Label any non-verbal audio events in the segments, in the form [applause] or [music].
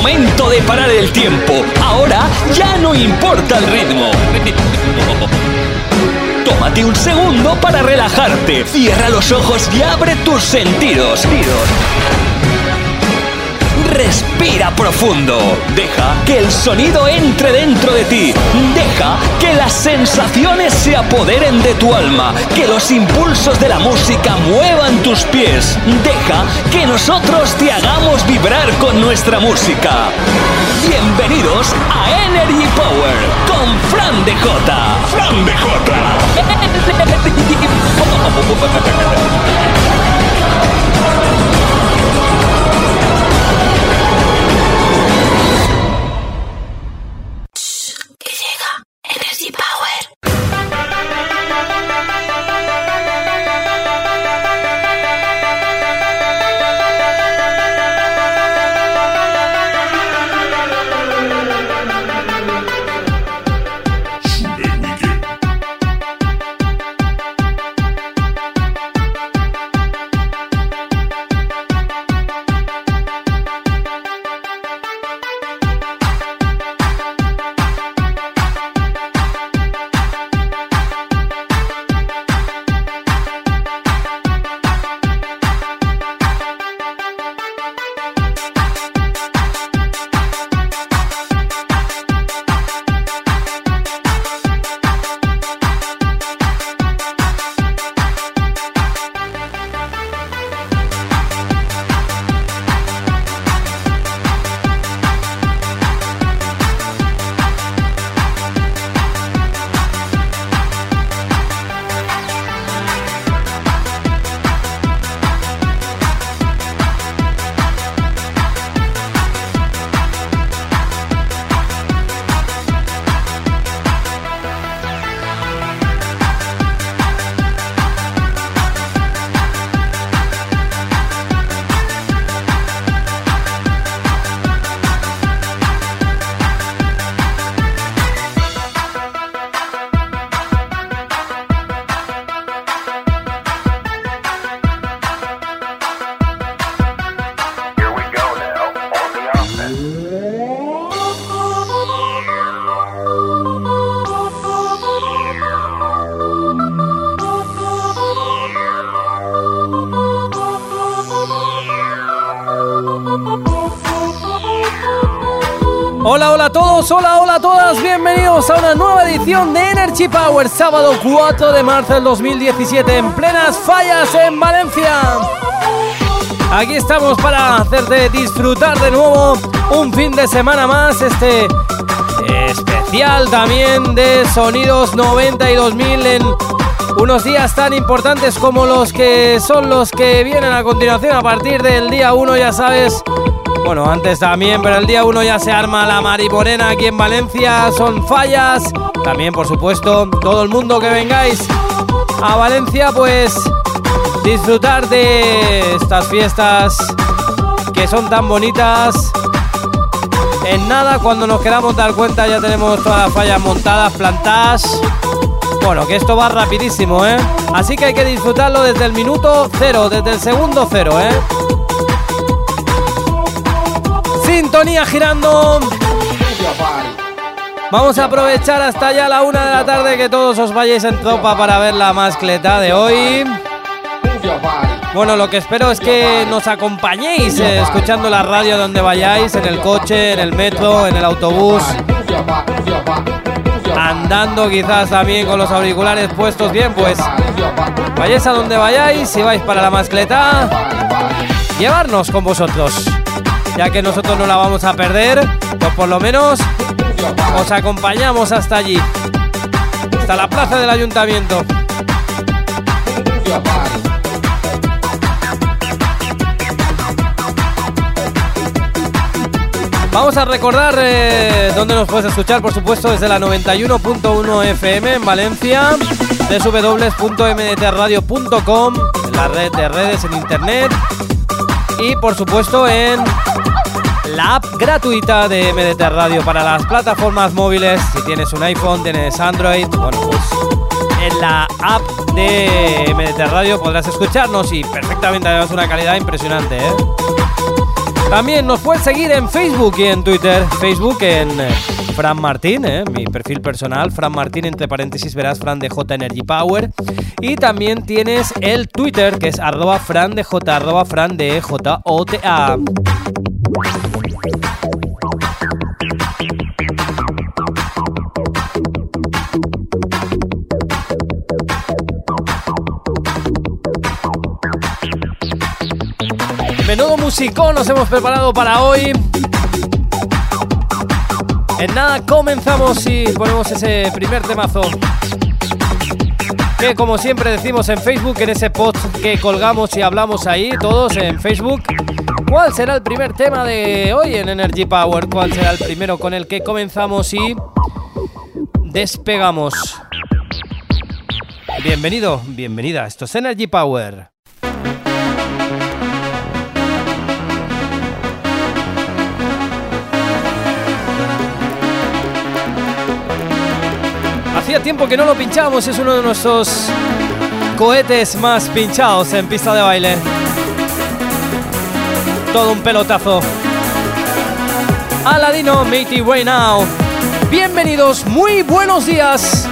momento de parar el tiempo. Ahora ya no importa el ritmo. Tómate un segundo para relajarte. Cierra los ojos y abre tus sentidos. Respira profundo. Deja que el sonido entre dentro de ti. Deja que las sensaciones se apoderen de tu alma. Que los impulsos de la música muevan tus pies. Deja que nosotros te hagamos vibrar con nuestra música. Bienvenidos a Energy Power con Fran de J. Fran de Hola, [laughs] Energy Power, sábado 4 de marzo del 2017, en plenas fallas en Valencia. Aquí estamos para hacerte disfrutar de nuevo un fin de semana más, este especial también de Sonidos 92.000 en unos días tan importantes como los que son los que vienen a continuación a partir del día 1, ya sabes, bueno, antes también, pero el día 1 ya se arma la Mariporena aquí en Valencia. Son fallas. También, por supuesto, todo el mundo que vengáis a Valencia, pues disfrutar de estas fiestas que son tan bonitas. En nada, cuando nos queramos dar cuenta, ya tenemos todas las fallas montadas, plantadas. Bueno, que esto va rapidísimo, ¿eh? Así que hay que disfrutarlo desde el minuto cero, desde el segundo cero, ¿eh? Sintonía girando. Vamos a aprovechar hasta ya la una de la tarde que todos os vayáis en tropa para ver la mascleta de hoy. Bueno, lo que espero es que nos acompañéis eh, escuchando la radio donde vayáis, en el coche, en el metro, en el autobús, andando quizás también con los auriculares puestos bien, pues vayáis a donde vayáis, si vais para la mascleta, llevarnos con vosotros ya que nosotros no la vamos a perder, pues por lo menos os acompañamos hasta allí, hasta la plaza del ayuntamiento. Vamos a recordar eh, dónde nos puedes escuchar, por supuesto, desde la 91.1 FM en Valencia, www.mdtradio.com, en la red de redes en internet y, por supuesto, en la app gratuita de MDT Radio para las plataformas móviles. Si tienes un iPhone, tienes Android, bueno, pues en la app de MDT Radio podrás escucharnos y perfectamente además una calidad impresionante, ¿eh? También nos puedes seguir en Facebook y en Twitter. Facebook en eh, Fran Martín, eh, mi perfil personal, Fran Martín, entre paréntesis verás Fran de J Energy Power. Y también tienes el Twitter que es arroba Fran de arroba Fran de J. Menudo musicón nos hemos preparado para hoy. En nada comenzamos y ponemos ese primer temazo. Que como siempre decimos en Facebook, en ese post que colgamos y hablamos ahí, todos en Facebook. ¿Cuál será el primer tema de hoy en Energy Power? ¿Cuál será el primero con el que comenzamos y despegamos? Bienvenido, bienvenida. Esto es Energy Power. Hacía tiempo que no lo pinchábamos, es uno de nuestros cohetes más pinchados en pista de baile. Todo un pelotazo. Aladino, Matey Way Now. Bienvenidos, muy buenos días.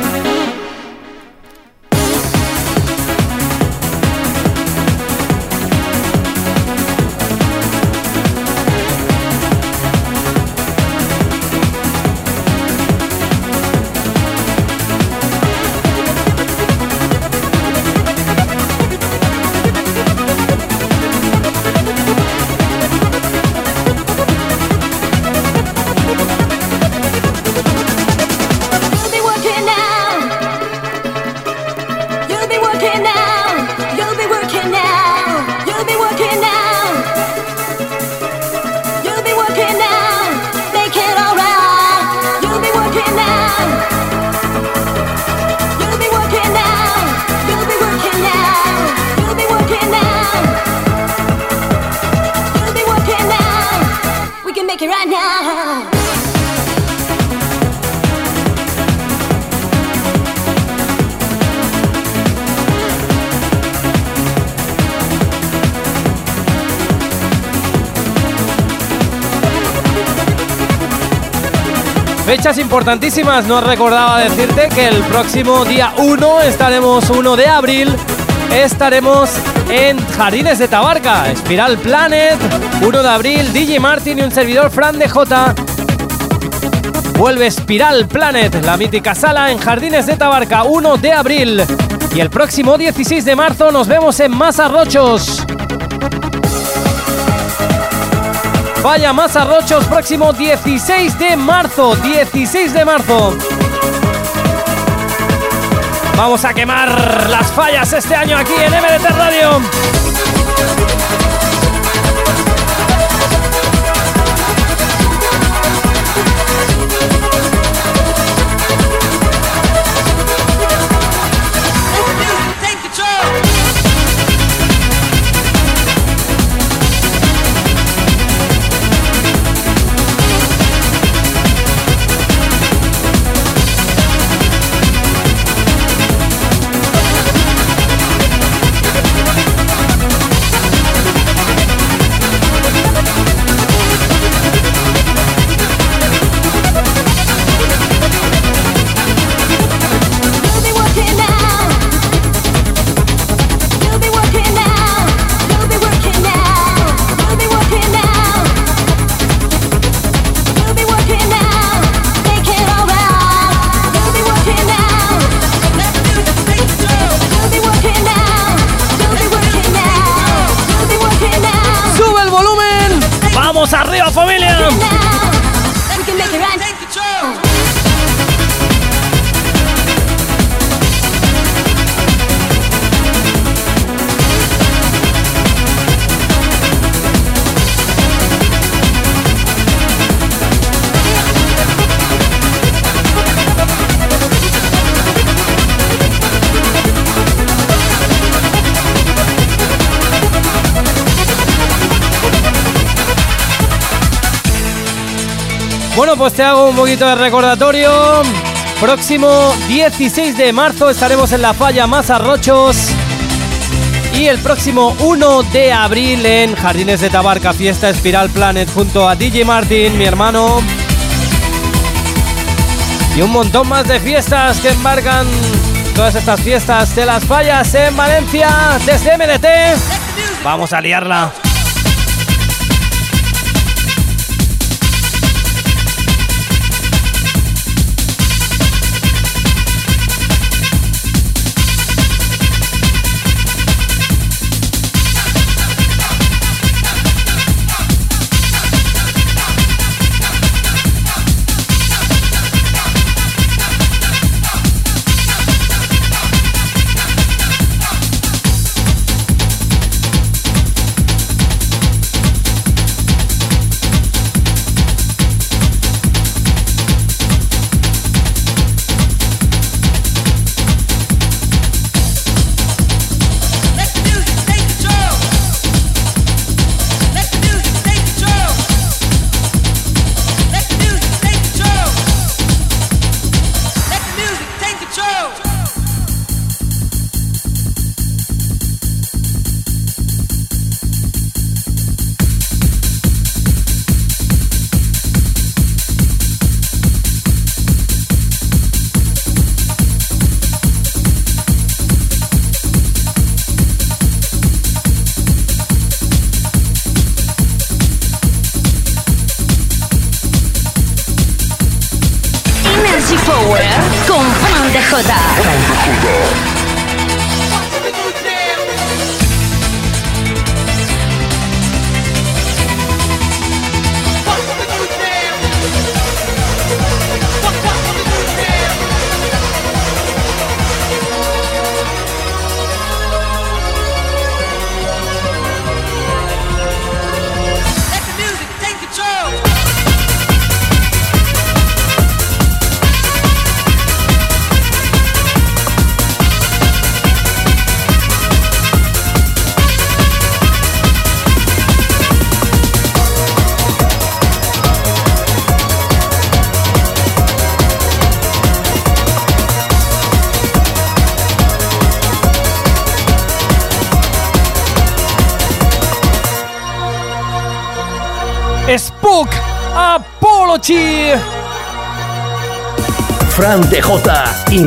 Fechas importantísimas, nos recordaba decirte que el próximo día 1 estaremos 1 de abril, estaremos en Jardines de Tabarca, Spiral Planet, 1 de abril, DJ Martin y un servidor Fran de J. Vuelve Spiral Planet, la mítica sala en Jardines de Tabarca, 1 de abril. Y el próximo 16 de marzo nos vemos en Masarrochos. Vaya más arrochos próximo 16 de marzo. 16 de marzo. Vamos a quemar las fallas este año aquí en MDT Radio. Bueno, pues te hago un poquito de recordatorio. Próximo 16 de marzo estaremos en la falla Más Arrochos. Y el próximo 1 de abril en Jardines de Tabarca, fiesta Espiral Planet junto a DJ Martin, mi hermano. Y un montón más de fiestas que embarcan todas estas fiestas de las fallas en Valencia desde MDT. Vamos a liarla.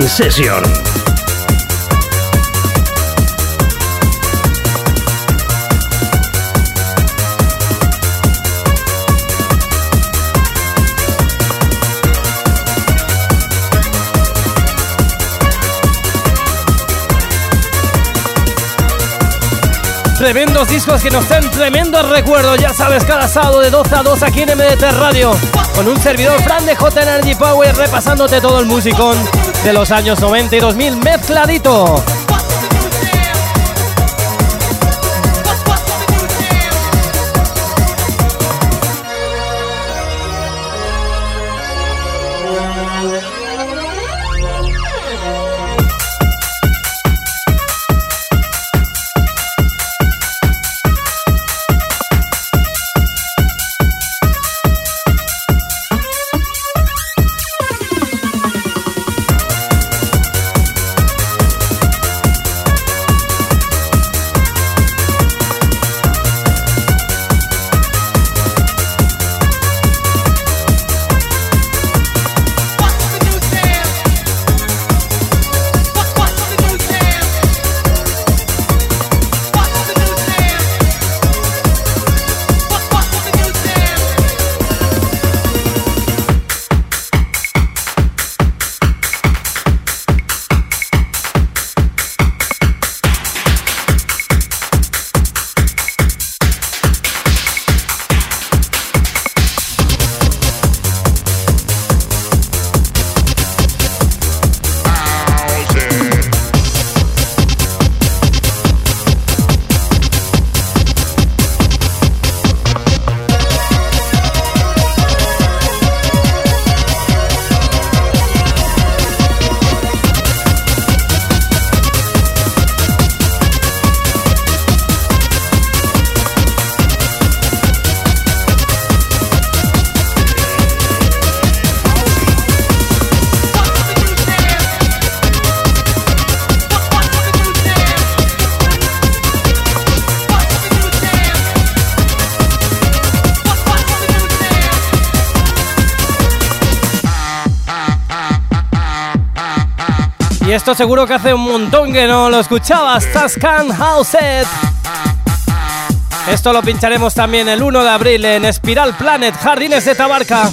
In. Tremendos discos que nos den tremendos recuerdos. Ya sabes, cada sábado de 12 a 2 aquí en MDT Radio. Con un servidor Fran de J Energy Power repasándote todo el musicón de los años 90 y 2000 mezcladito. Esto seguro que hace un montón que no lo escuchabas. Tascan Houset. Esto lo pincharemos también el 1 de abril en Spiral Planet, Jardines de Tabarca.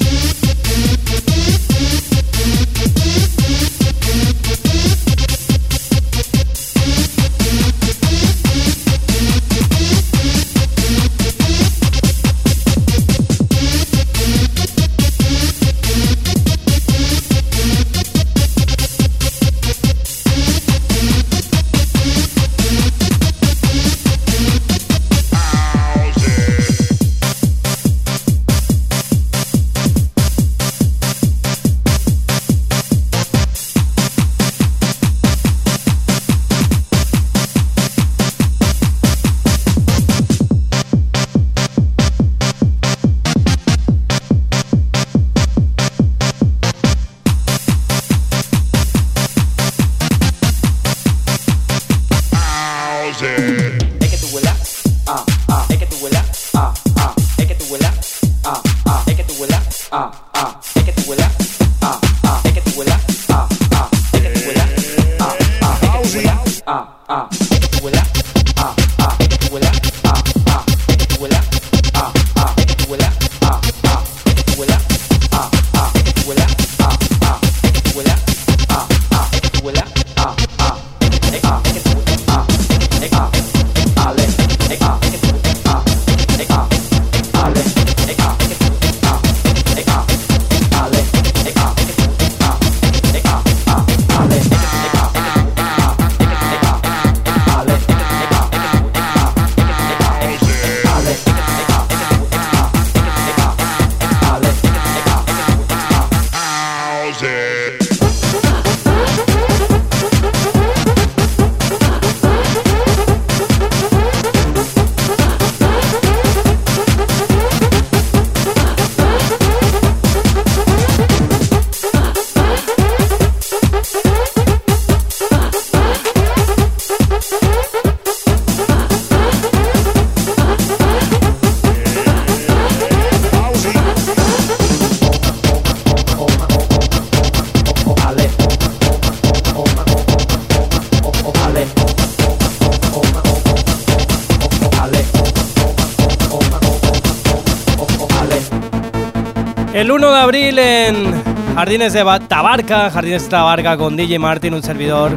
Jardines de Tabarca, Jardines de Tabarca con DJ Martin, un servidor.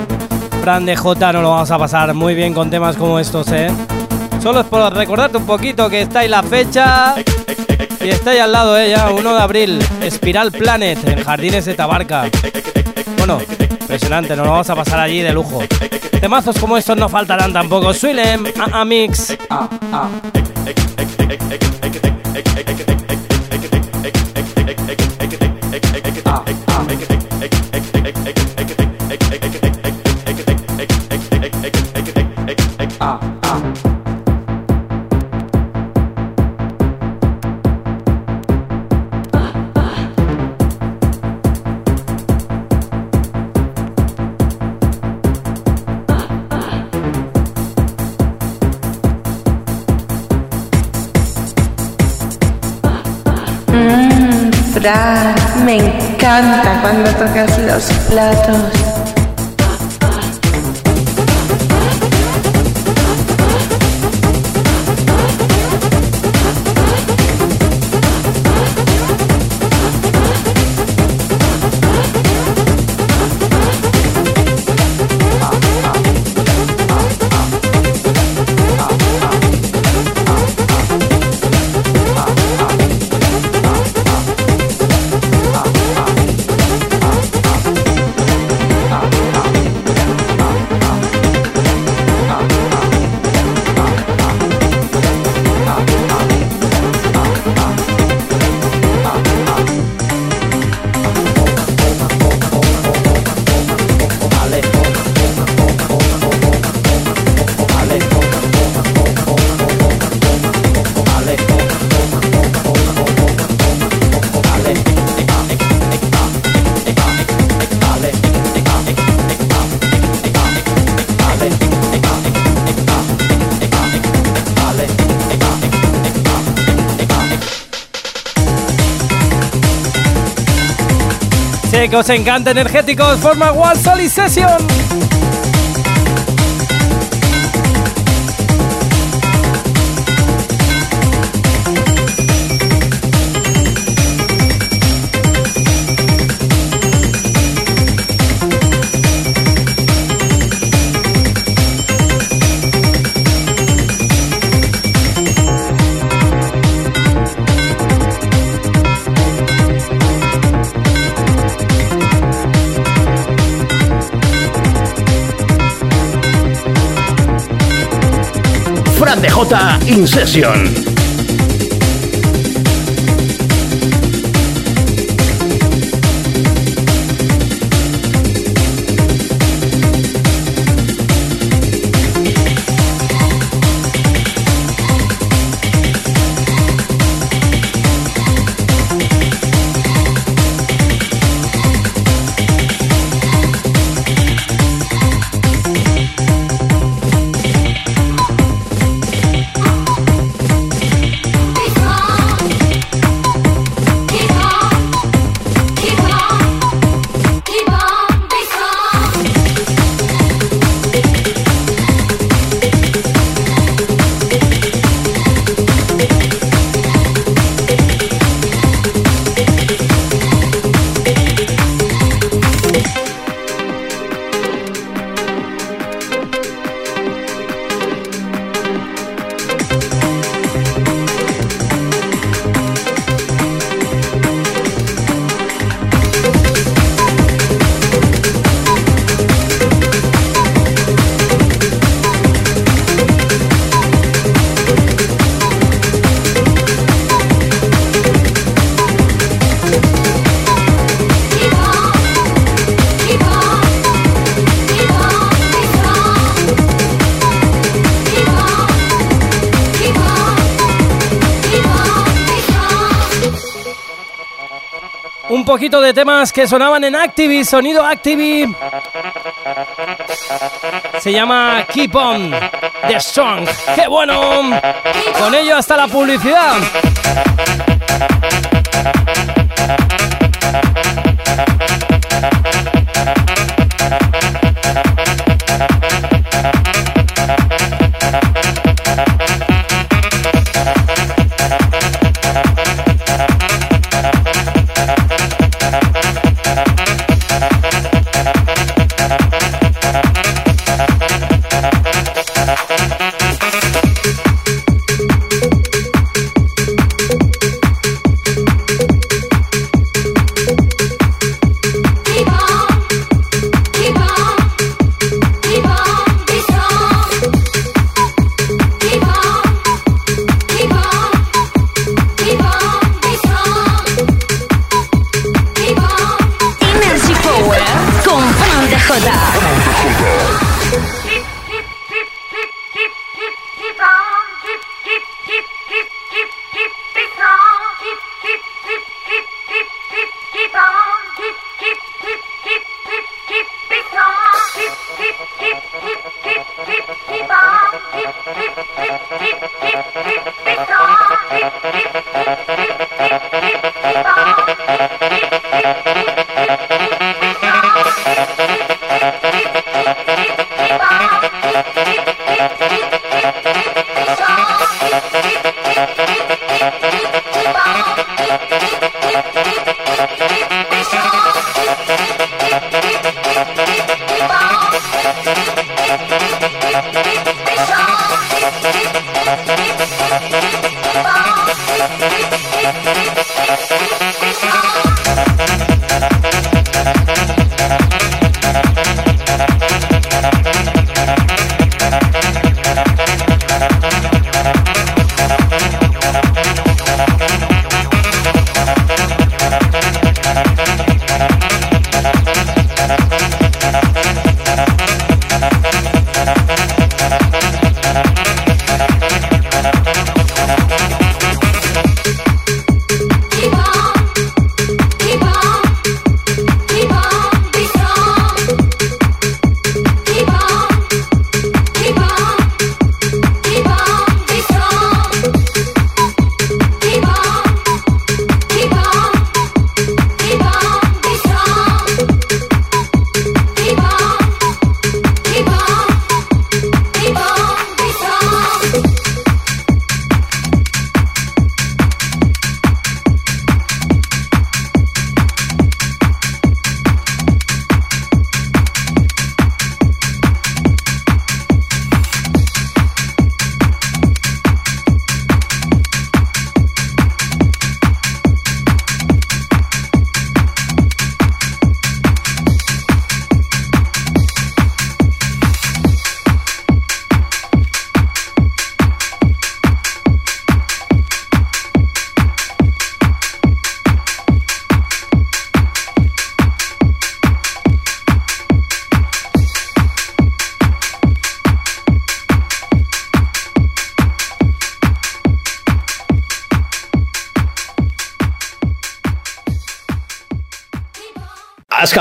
Fran de J, no lo vamos a pasar muy bien con temas como estos, ¿eh? Solo es por recordarte un poquito que está ahí la fecha y está ahí al lado, ¿eh? Ya, 1 de abril, Spiral Planet en Jardines de Tabarca. Bueno, impresionante, nos lo vamos a pasar allí de lujo. Temazos como estos no faltarán tampoco. Swilem, a, a Mix. Platos. Que os encanta energéticos, forma One Solid Session. In. De temas que sonaban en Activi, sonido Activi. Se llama Keep On The Song. ¡Qué bueno! Con ello hasta la publicidad.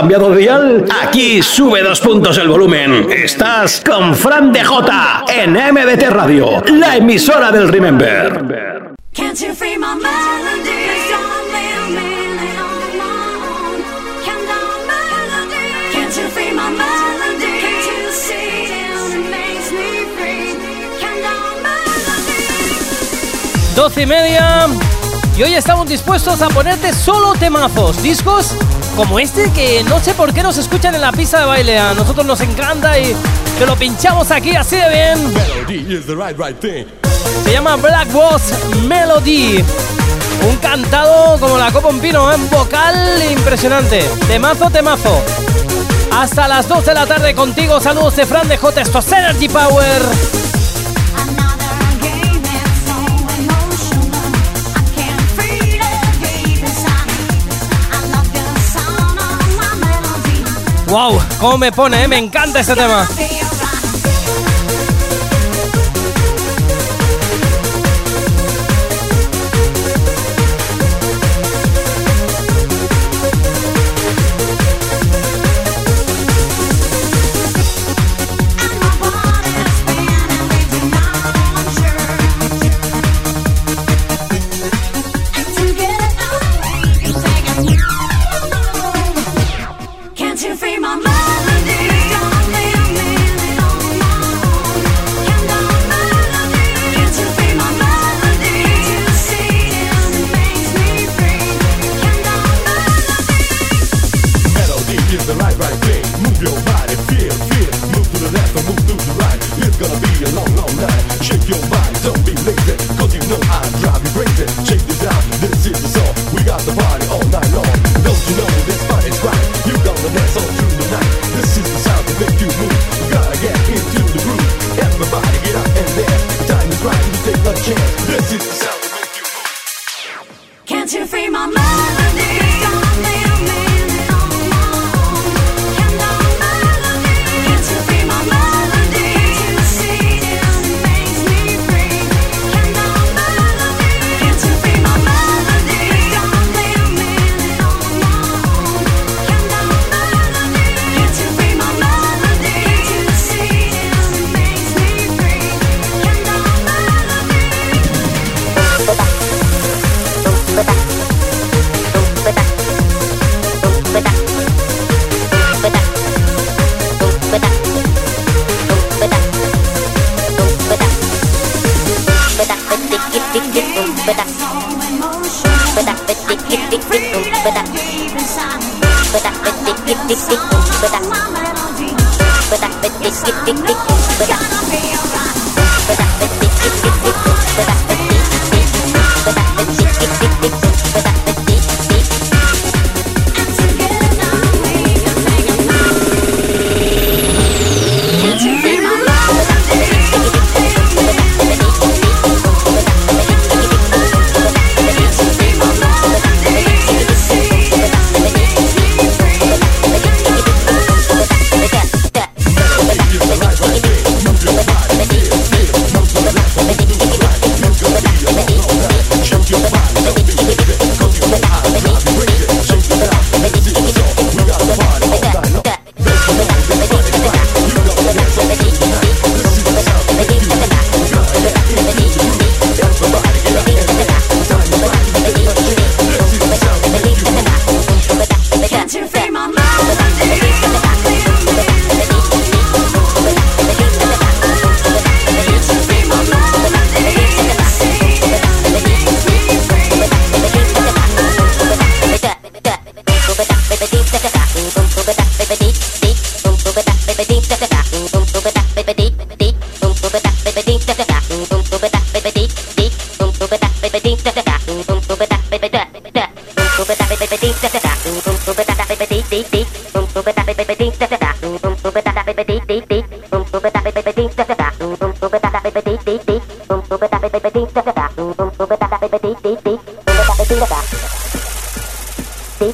Cambiado de dial? Aquí sube dos puntos el volumen. Estás con Fran de J en MDT Radio, la emisora del Remember. Doce y media. Y hoy estamos dispuestos a ponerte solo temazos, discos como este que no sé por qué nos escuchan en la pista de baile. A nosotros nos encanta y te lo pinchamos aquí así de bien. Se llama Black Boss Melody. Un cantado como la copa un pino, en ¿eh? vocal impresionante. Temazo, temazo. Hasta las 2 de la tarde contigo. Saludos de Fran de J. Esto es Energy Power. Wow, cómo me pone, ¿eh? me encanta este tema.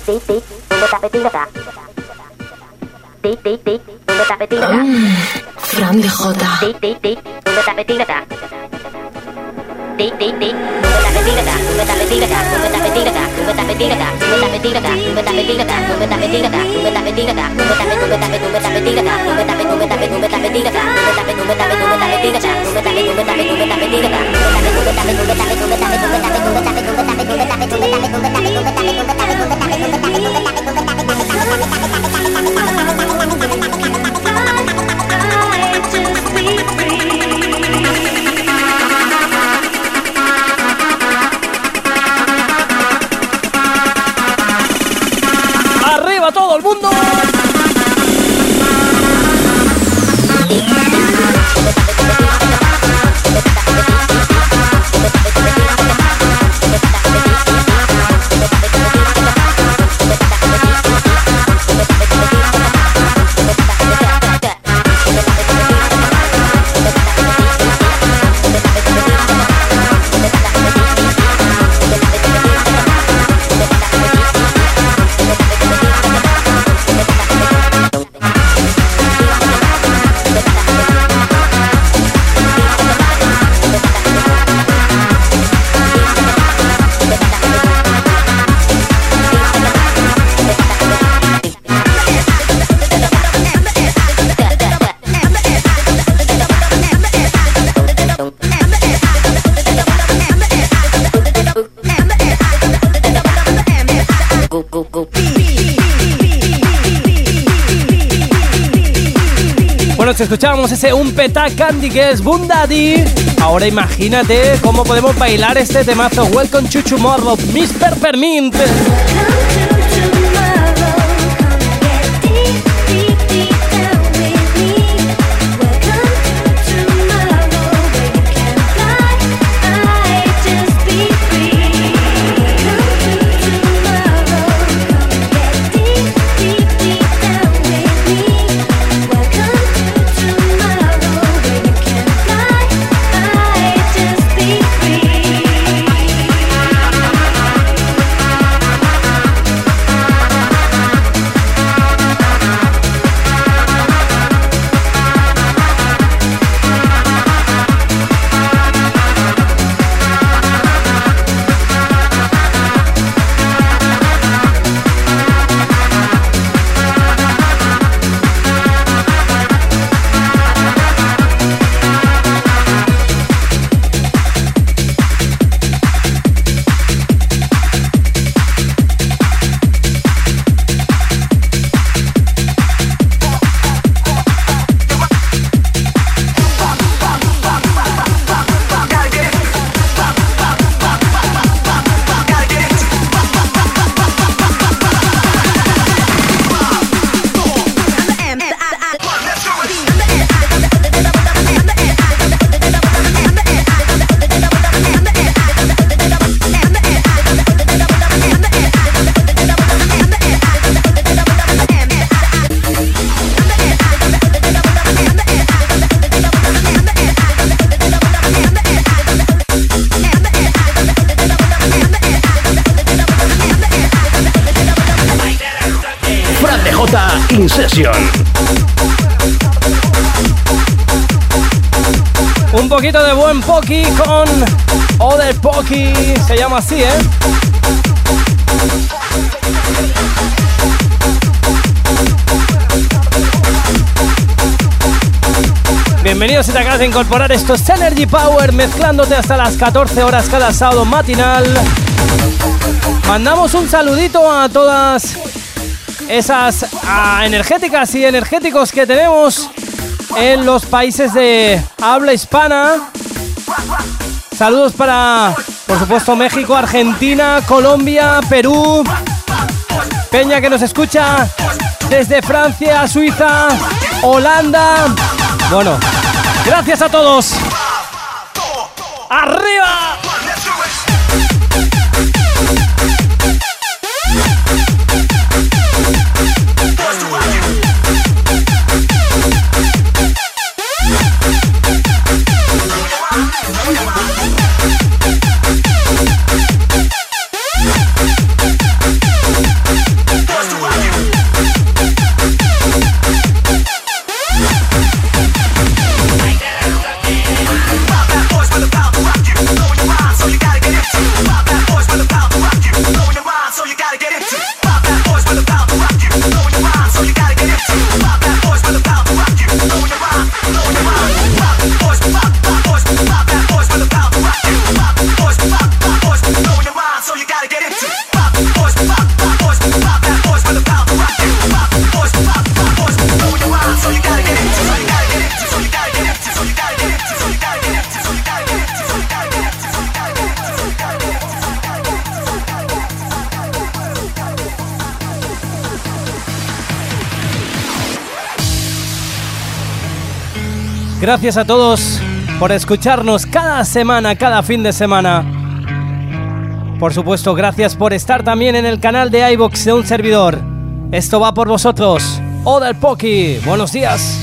beep beep escuchábamos ese Un Peta Candy que es Bundadi. Ahora imagínate cómo podemos bailar este temazo. Welcome to Tomorrow, Mr. Permint. Así, ¿eh? Bienvenidos si te acabas de incorporar, esto es Energy Power mezclándote hasta las 14 horas cada sábado matinal. Mandamos un saludito a todas esas energéticas y energéticos que tenemos en los países de habla hispana. Saludos para, por supuesto, México, Argentina, Colombia, Perú. Peña que nos escucha desde Francia, Suiza, Holanda. Bueno, gracias a todos. Gracias a todos por escucharnos cada semana, cada fin de semana. Por supuesto, gracias por estar también en el canal de iBox de un servidor. Esto va por vosotros. Oda el Poki, buenos días.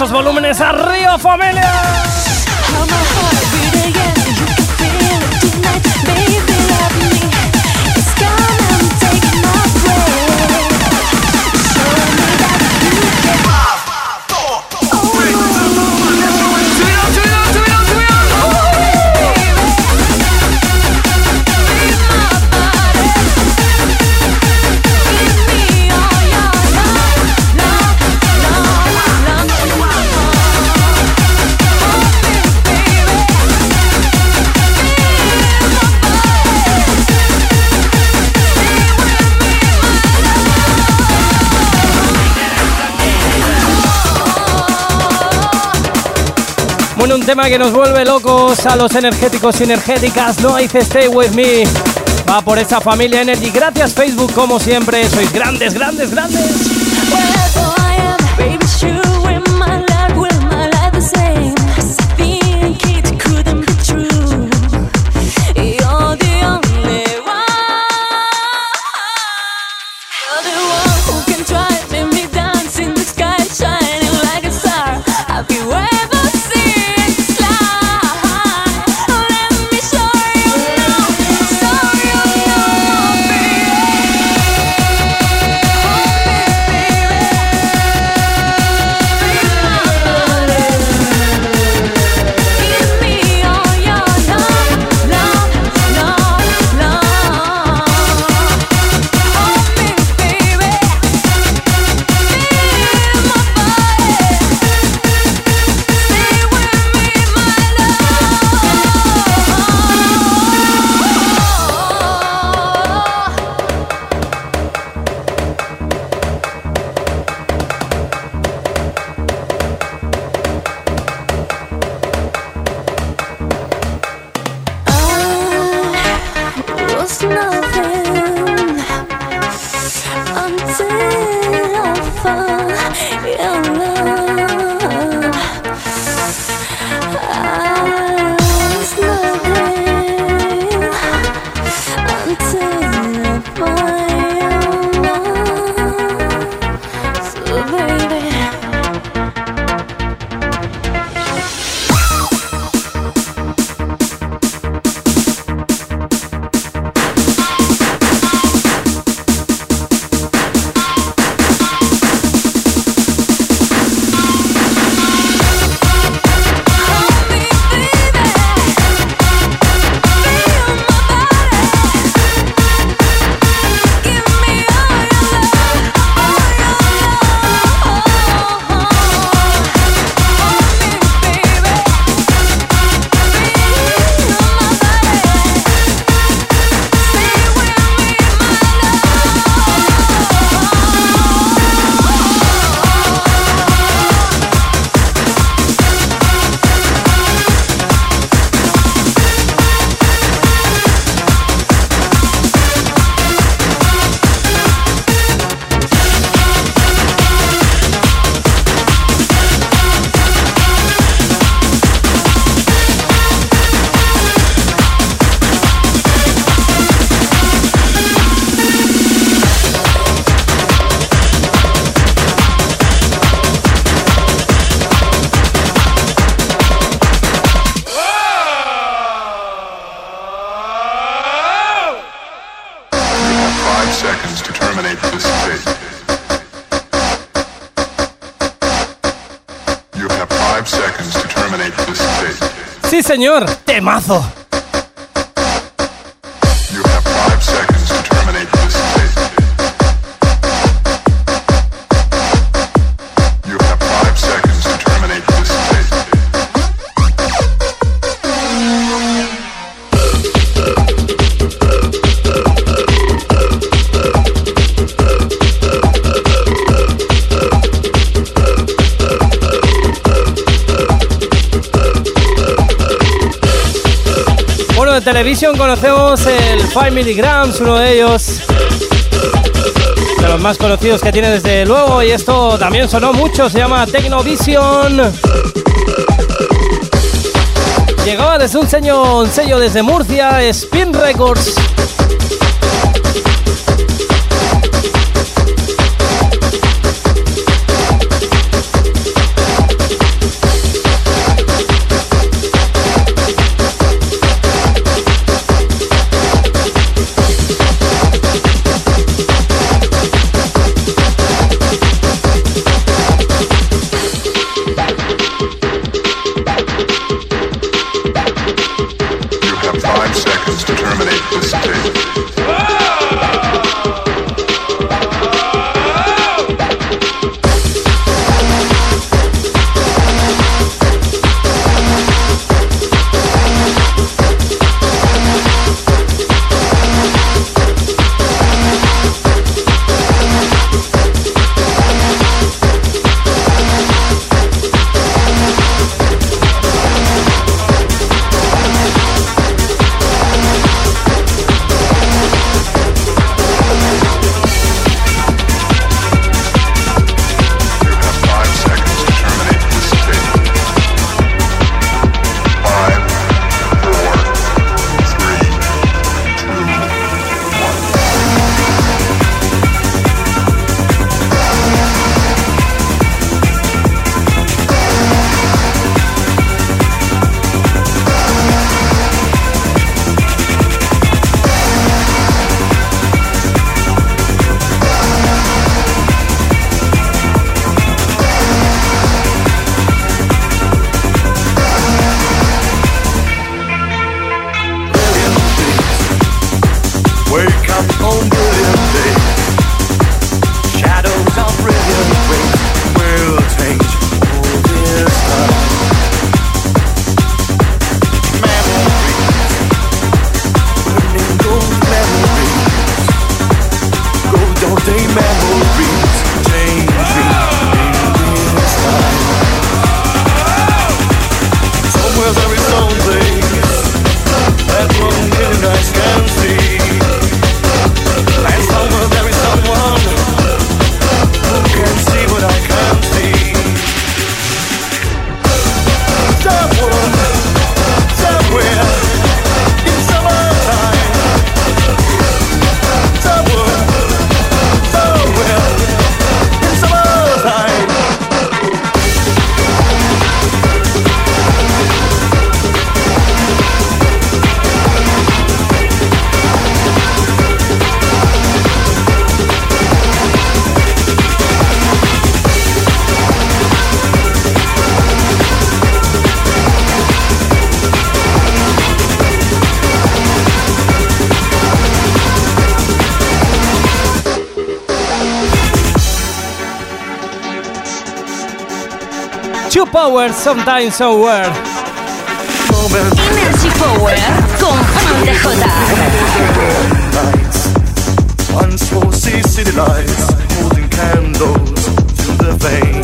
Esos volúmenes arriba, familia. Un tema que nos vuelve locos a los energéticos y energéticas. No dice Stay With Me. Va por esa familia Energy. Gracias Facebook, como siempre. Sois grandes, grandes, grandes. Señor, 5 Milligrams, uno de ellos de los más conocidos que tiene desde luego y esto también sonó mucho, se llama Tecnovision. Llegaba desde un sello, un sello desde Murcia, Spin Records. Power, Sometimes Somewhere. Energy Power con Fran de J. city lights, holding candles to the vein.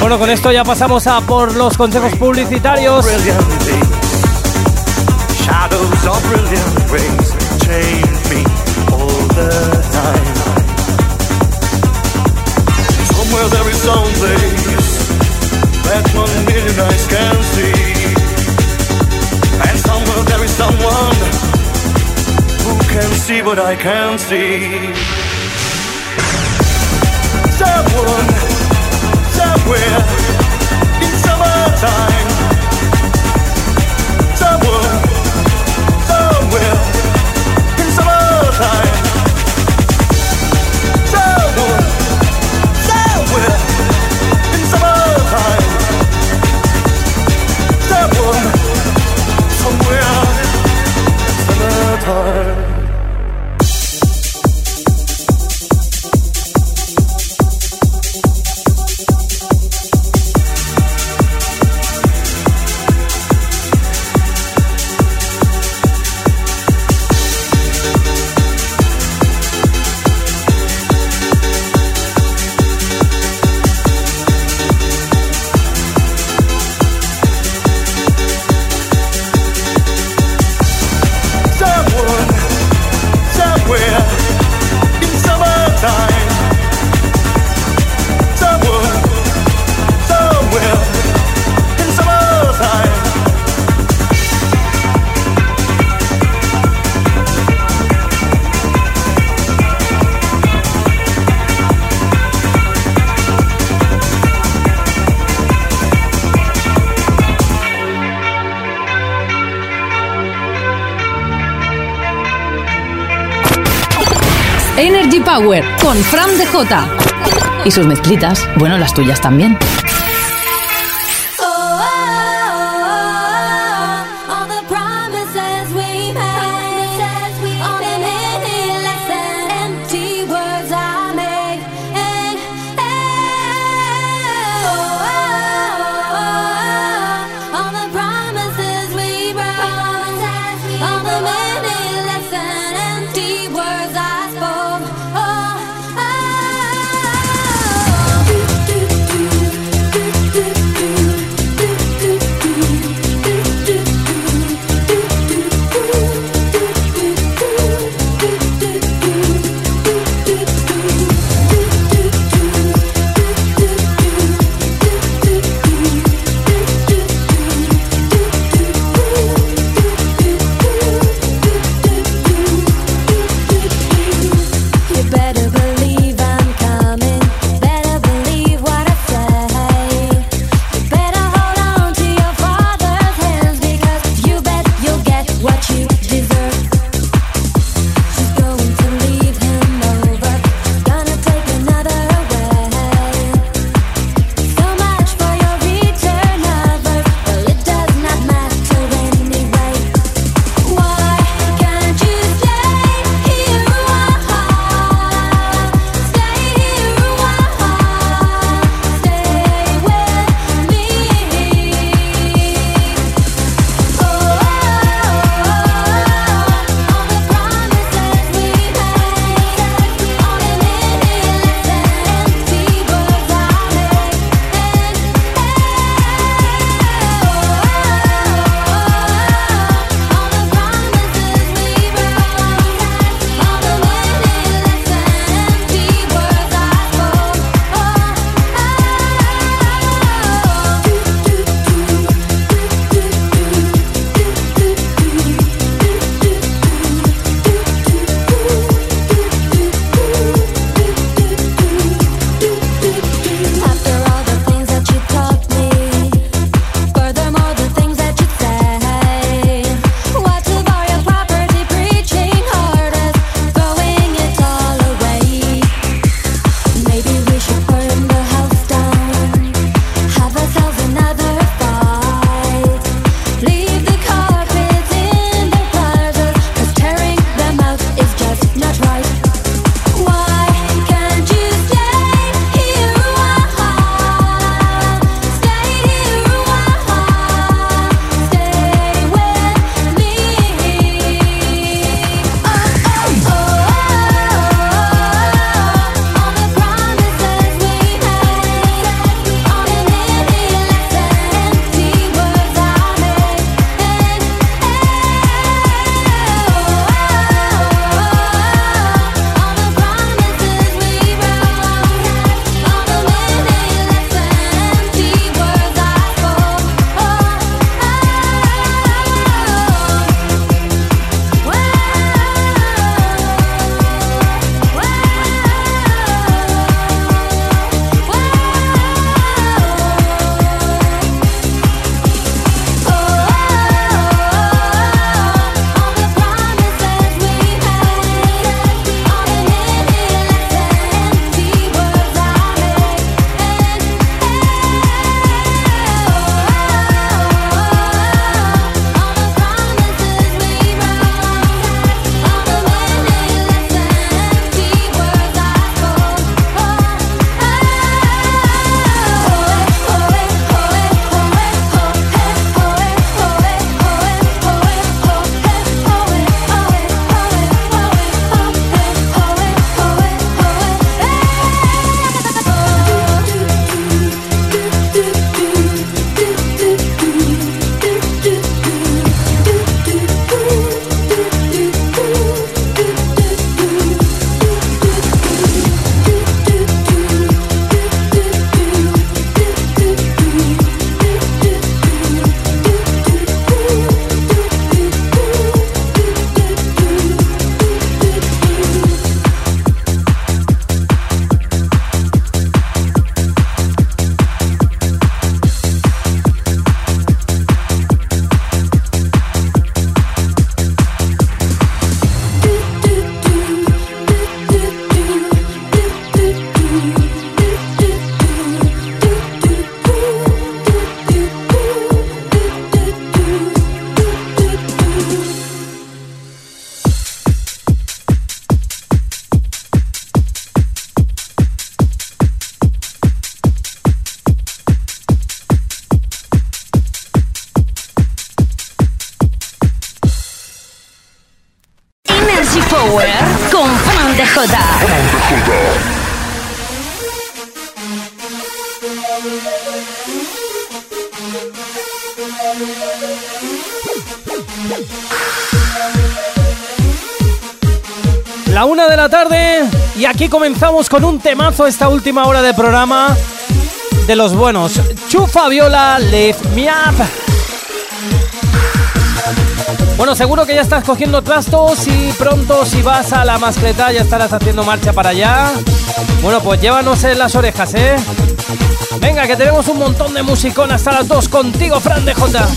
Bueno, con esto ya pasamos a por los consejos publicitarios. Shadows of brilliant rays change me all the time. Where there is some place that one million eyes can see. And somewhere there is someone who can see what I can't see. Someone, somewhere, in summertime. heart. Con Fran de J. Y sus mezclitas, bueno, las tuyas también. Comenzamos con un temazo esta última hora de programa de los buenos. Chufa Viola, Lift Me Up. Bueno, seguro que ya estás cogiendo trastos y pronto si vas a la mascleta ya estarás haciendo marcha para allá. Bueno, pues llévanos en las orejas, ¿eh? Venga, que tenemos un montón de musicón hasta las dos contigo, Fran de Jota.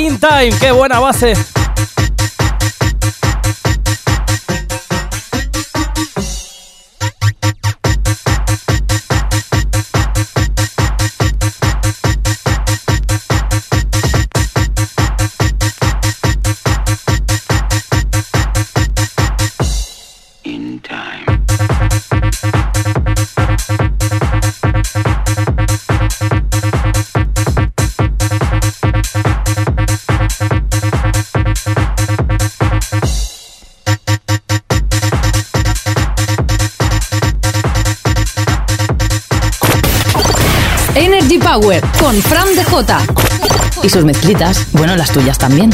In Time. Qué buena base. Y sus mezclitas, bueno, las tuyas también.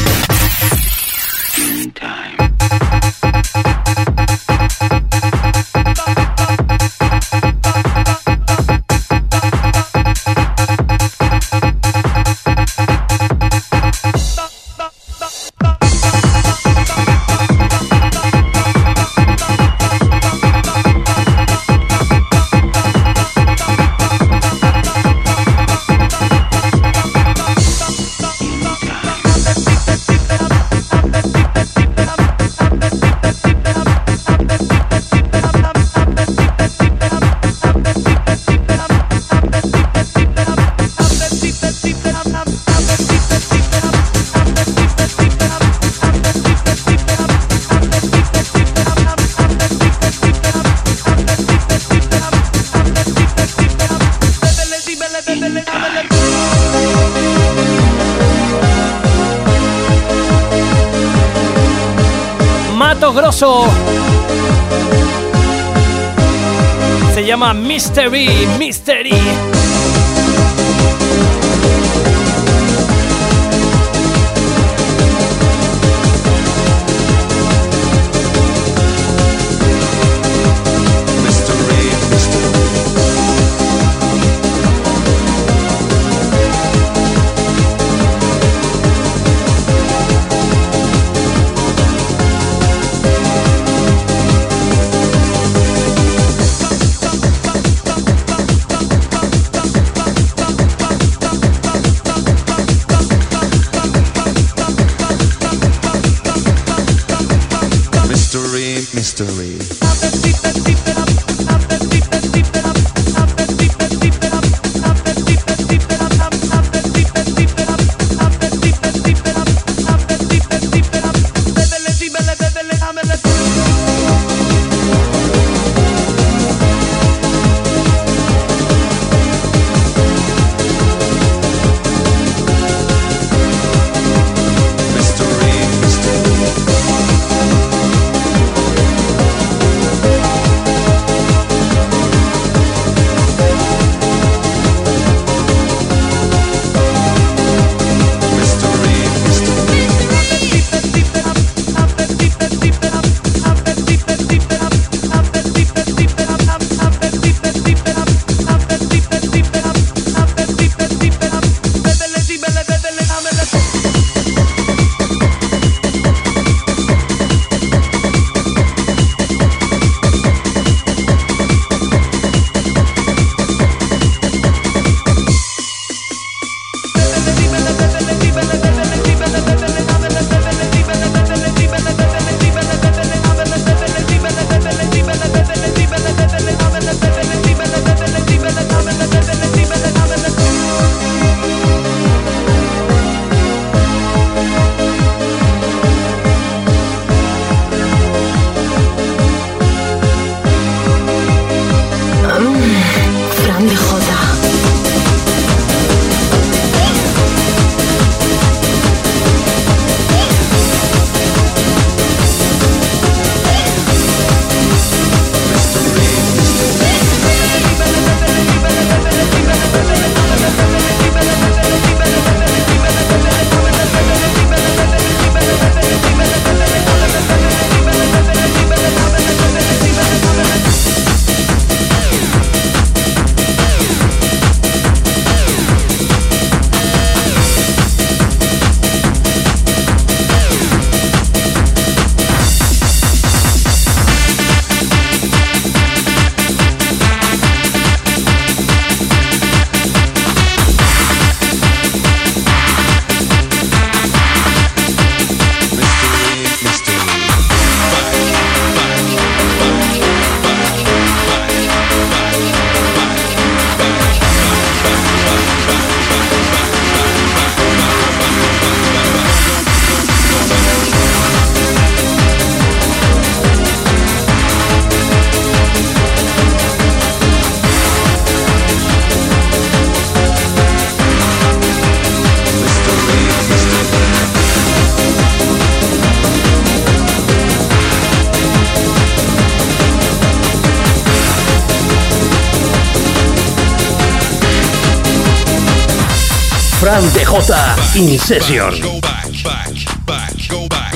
In Session.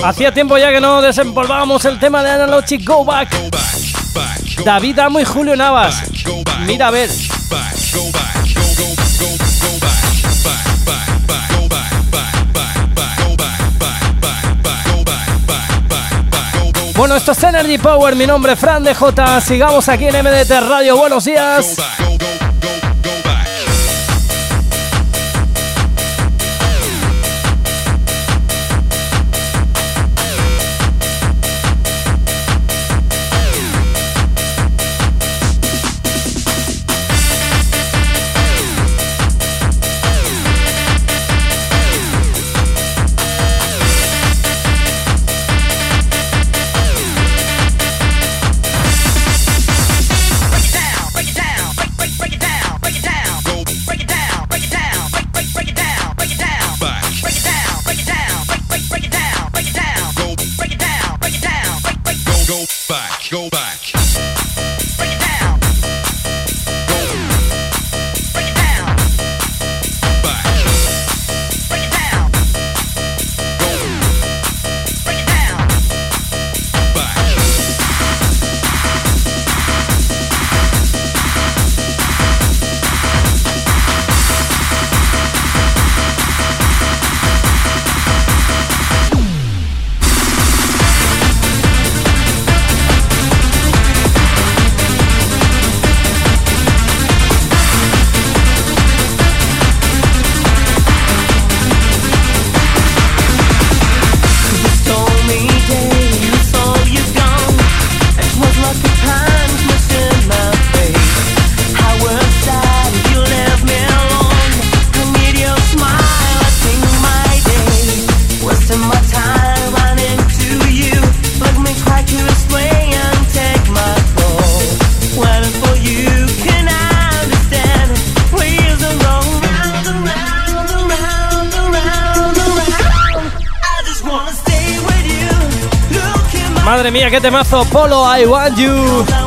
Hacía tiempo ya que no desempolvábamos el tema de Analogic Go Back. David Amo y Julio Navas. Mira a ver. Bueno, esto es Energy Power, mi nombre es Fran de J. Sigamos aquí en MDT Radio. Buenos días. Qué temazo, Polo, I want you.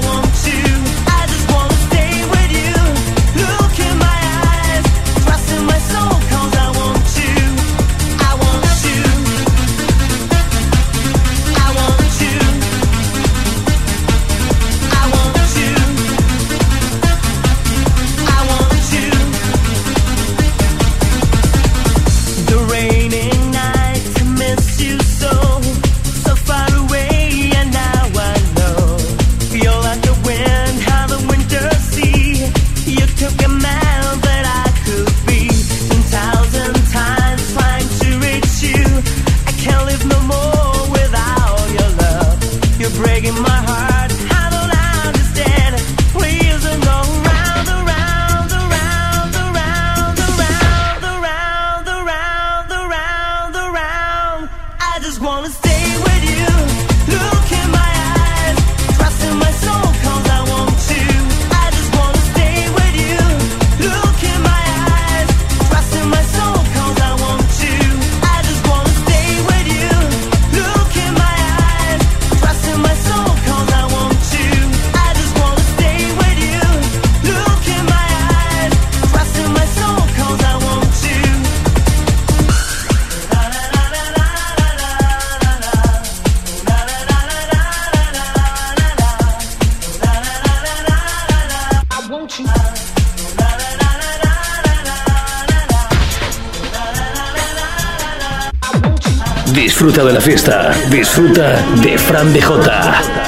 Disfruta de la fiesta, disfruta de Fran de Jota.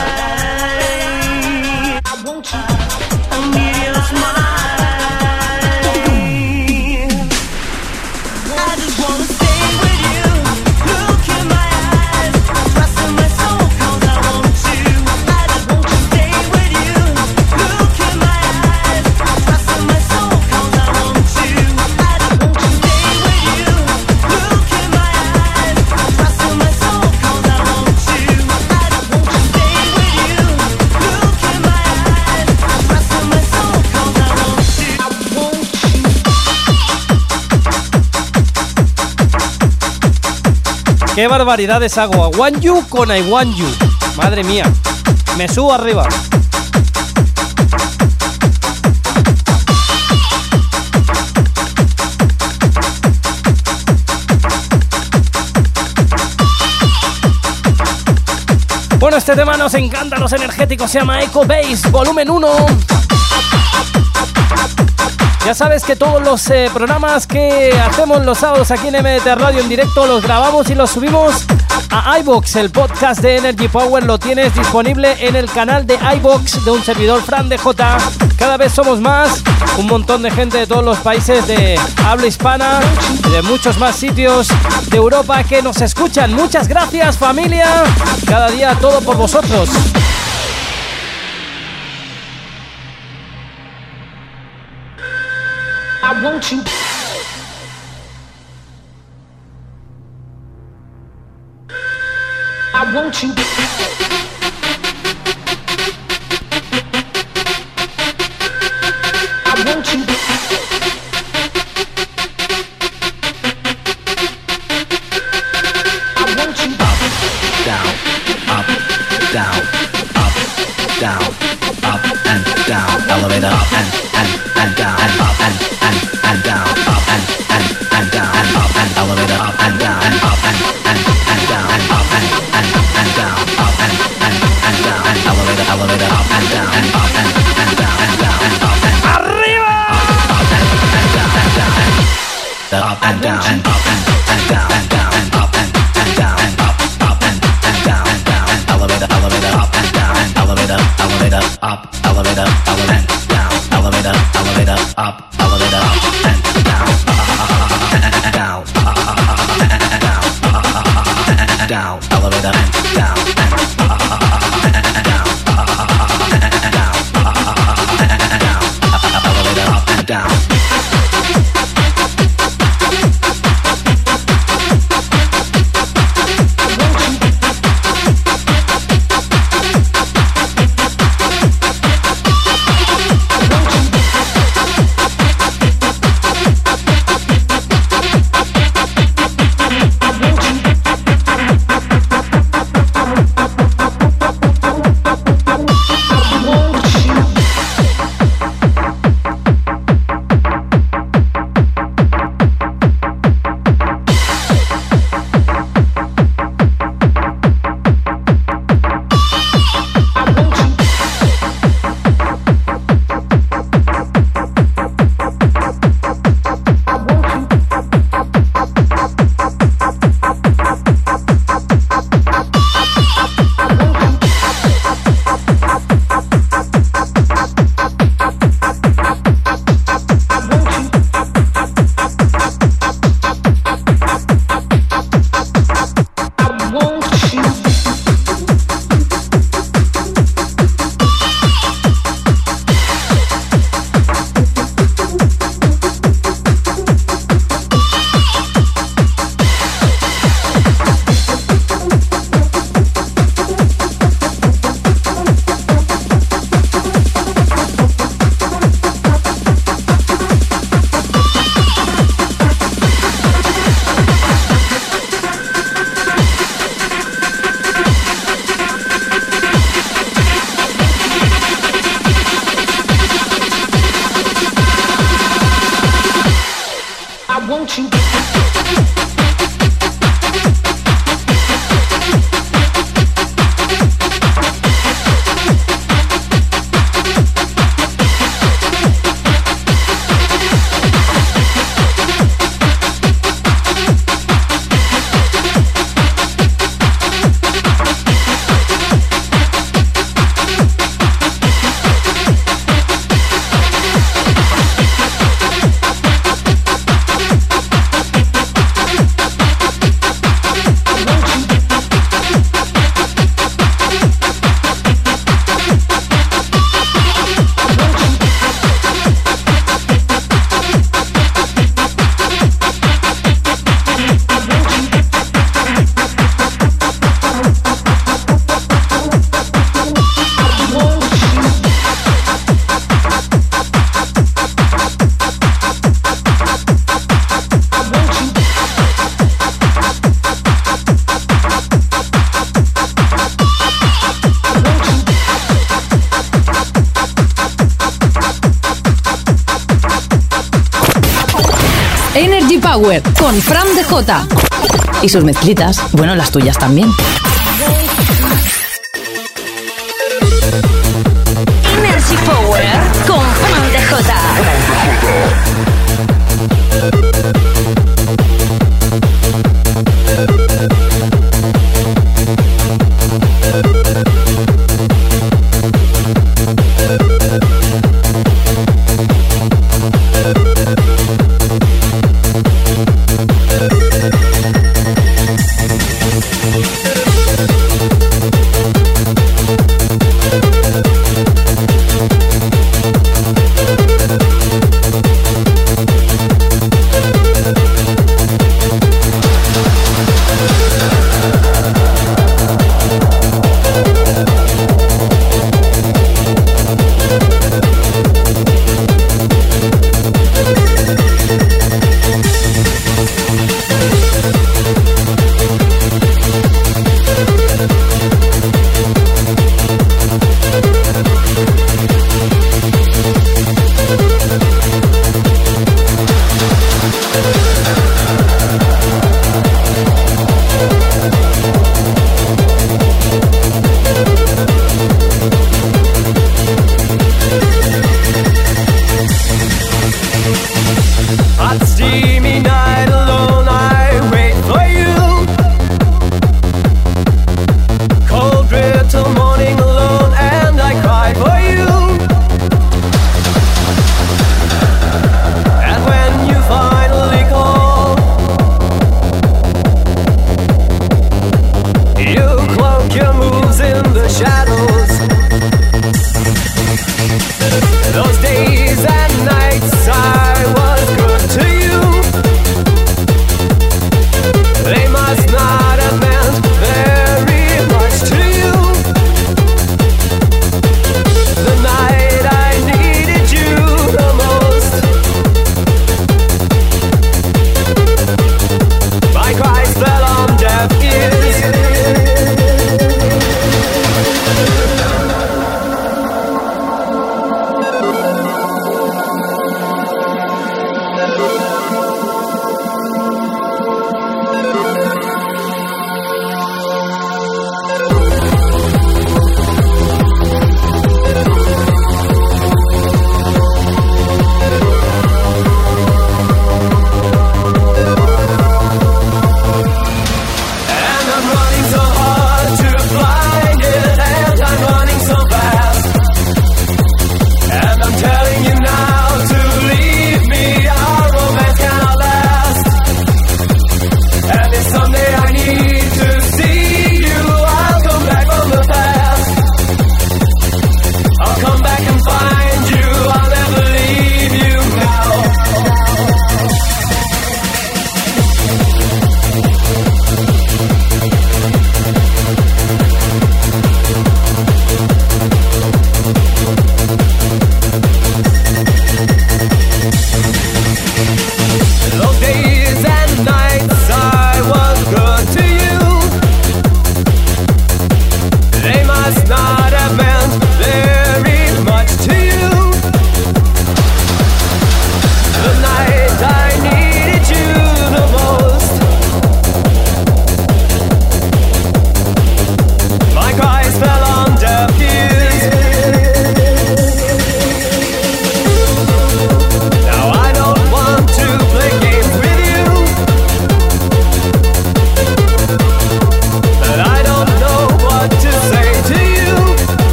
¡Qué barbaridades hago! A You con I Want. Madre mía. Me subo arriba. Bueno, este tema nos encanta, los energéticos, se llama Echo Base, volumen 1. Ya sabes que todos los eh, programas que hacemos los sábados aquí en MDT Radio en directo los grabamos y los subimos a iBox. El podcast de Energy Power lo tienes disponible en el canal de iBox de un servidor Fran de. Cada vez somos más, un montón de gente de todos los países de habla hispana y de muchos más sitios de Europa que nos escuchan. Muchas gracias familia. Cada día todo por vosotros. Want you. I want you. Con Fran de. Y sus mezclitas, bueno, las tuyas también.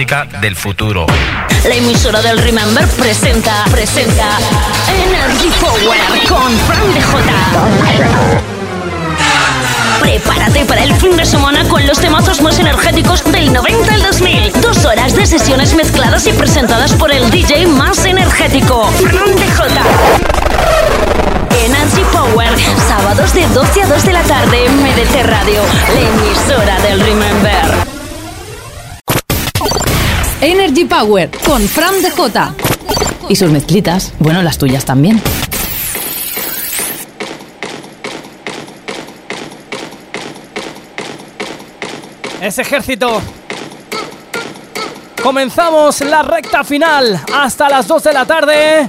Del futuro. La emisora del Remember presenta, presenta Energy Power con Fran DJ. Prepárate para el fin de semana con los temazos más energéticos del 90 al 2000. Dos horas de sesiones mezcladas y presentadas por el DJ más energético, Fran DJ. Energy Power, sábados de 12 a 2 de la tarde en MDT Radio, la emisora del Remember. Energy Power con Fran DJ. Y sus mezclitas, bueno, las tuyas también. Ese ejército. Comenzamos la recta final hasta las 2 de la tarde.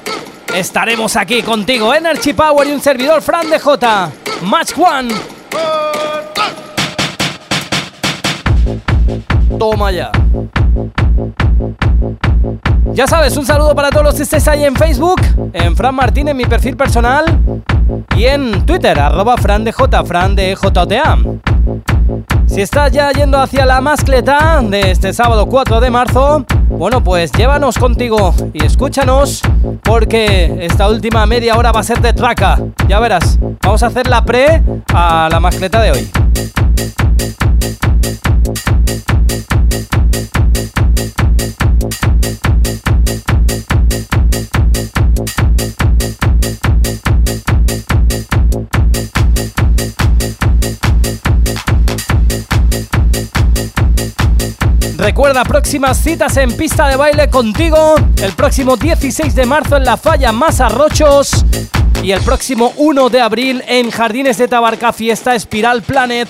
Estaremos aquí contigo, Energy Power y un servidor Fran de J. Match One. Toma ya. Ya sabes, un saludo para todos los que estéis ahí en Facebook, en Fran Martín en mi perfil personal y en Twitter, arroba Fran de J, Fran de JTA. Si estás ya yendo hacia la mascleta de este sábado 4 de marzo, bueno, pues llévanos contigo y escúchanos porque esta última media hora va a ser de traca. Ya verás, vamos a hacer la pre a la mascleta de hoy. Recuerda próximas citas en pista de baile contigo el próximo 16 de marzo en la Falla Masarrochos y el próximo 1 de abril en Jardines de Tabarca Fiesta Espiral Planet.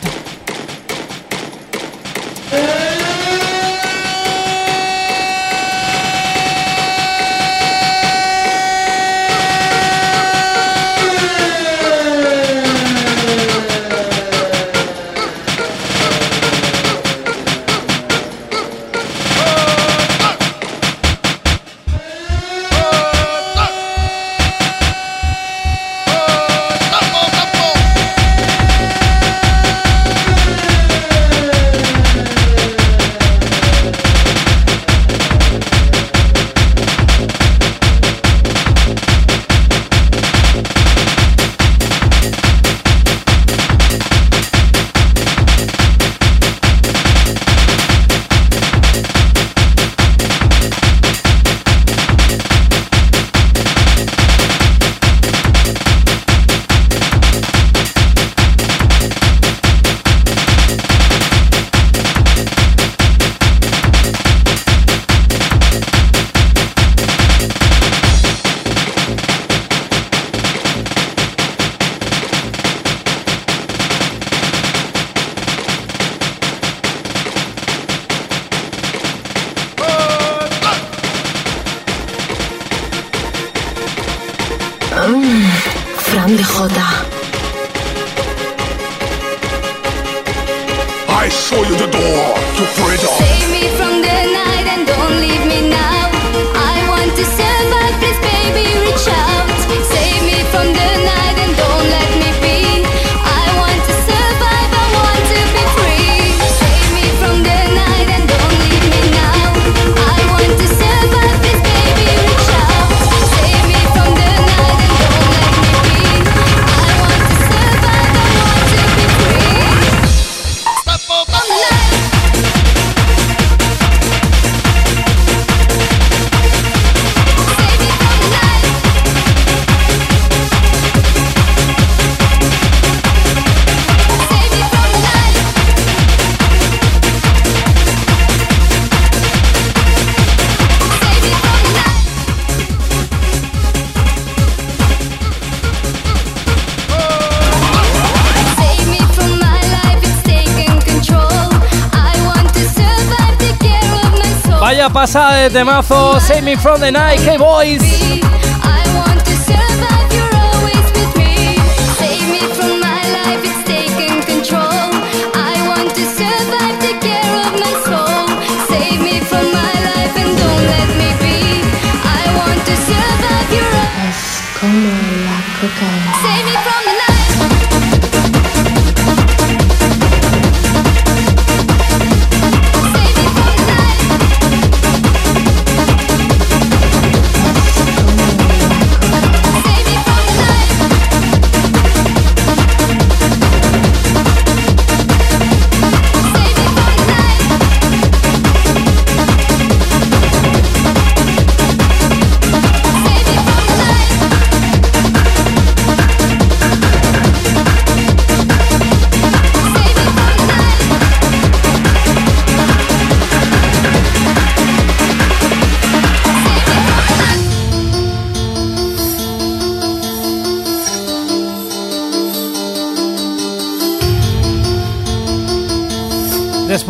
Vaya pasada de temazo, Save Me From The Night, hey boys.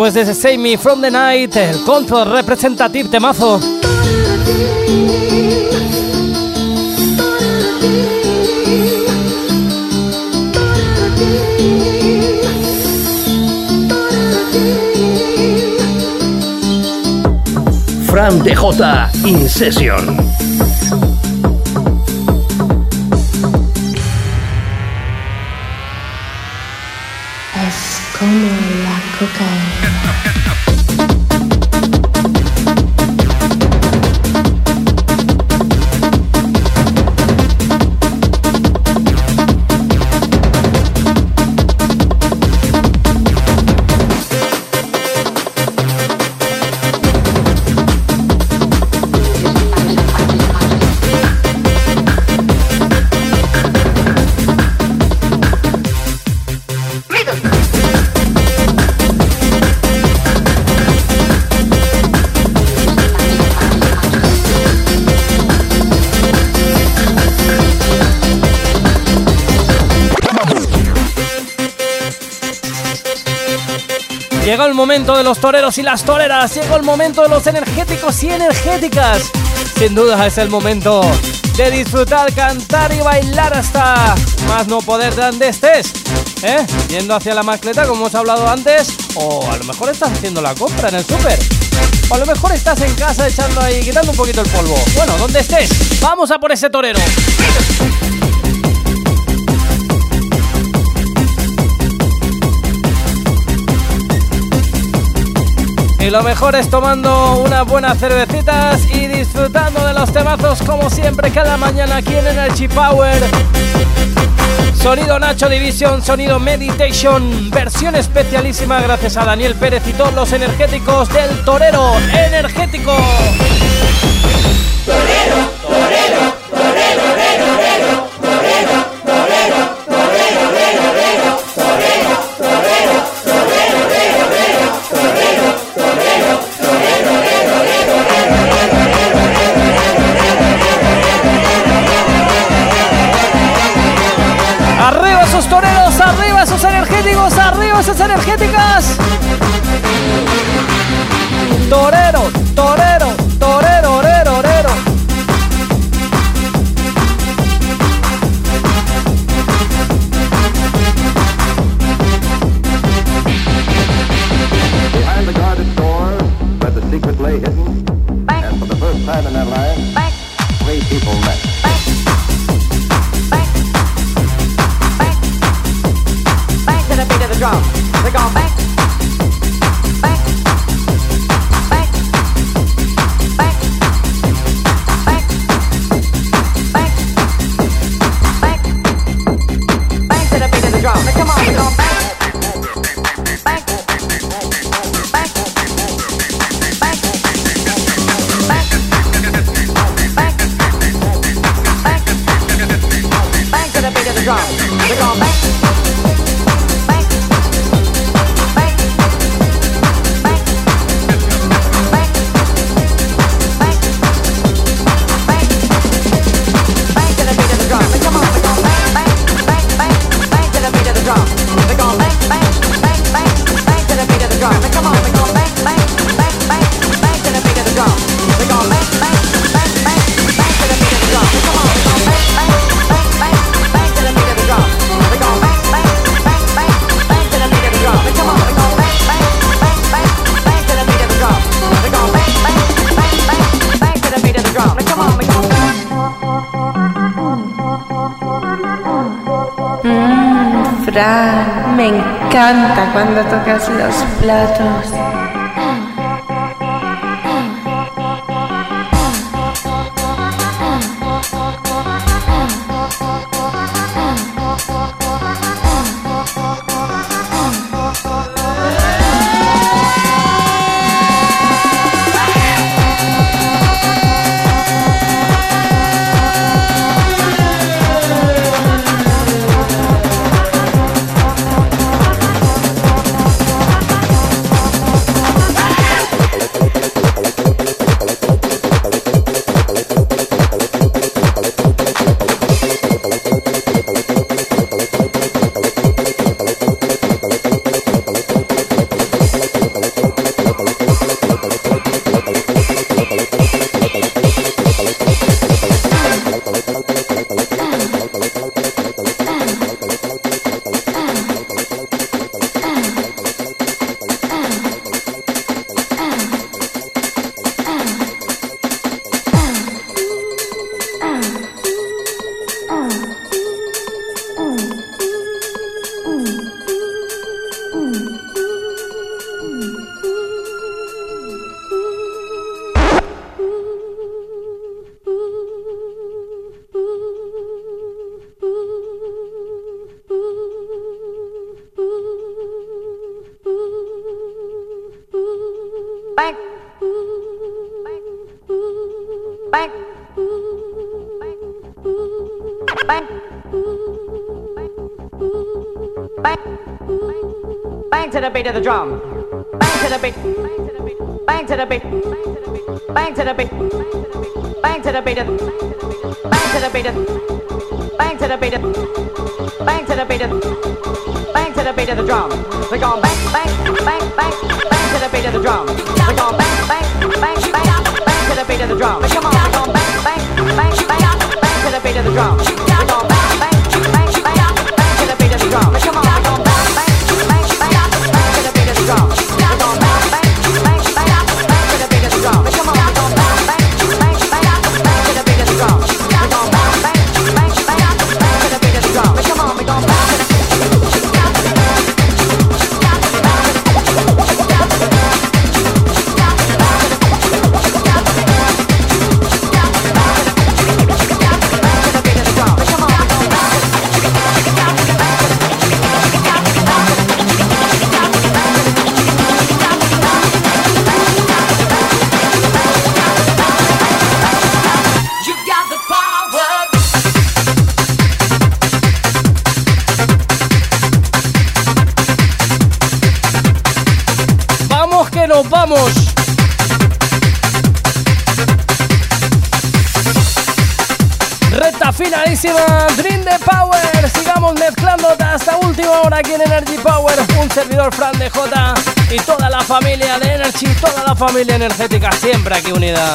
Después de ese Me From The Night, el Control Representative temazo. Fran DJ In Session. Momento de los toreros y las toreras. Llegó el momento de los energéticos y energéticas. Sin duda es el momento de disfrutar, cantar y bailar hasta más no poder de donde estés. ¿Eh? Yendo hacia la macleta como hemos hablado antes. O a lo mejor estás haciendo la compra en el súper. O a lo mejor estás en casa echando ahí, quitando un poquito el polvo. Bueno, donde estés, vamos a por ese torero. Y lo mejor es tomando unas buenas cervecitas y disfrutando de los temazos como siempre cada mañana aquí en Energy Power. Sonido Nacho Division, sonido Meditation, versión especialísima gracias a Daniel Pérez y todos los energéticos del Torero Energético. Arriba familia energética siempre aquí unida.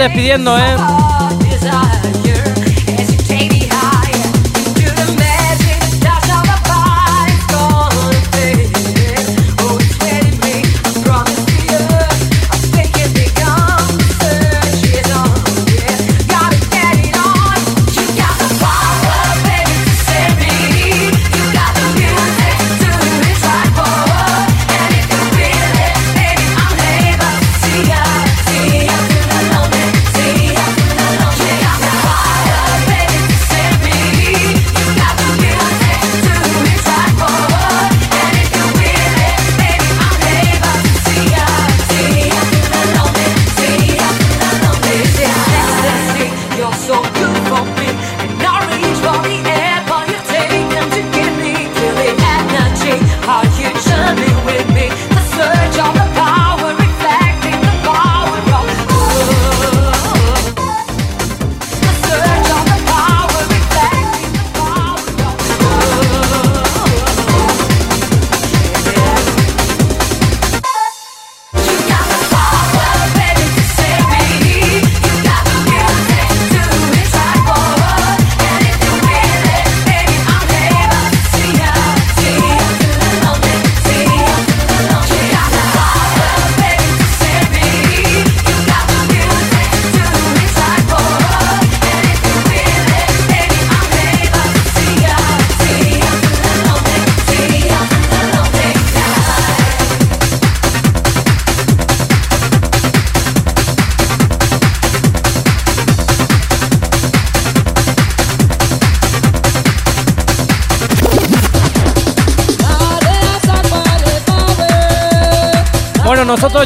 Despidiendo, ¿eh?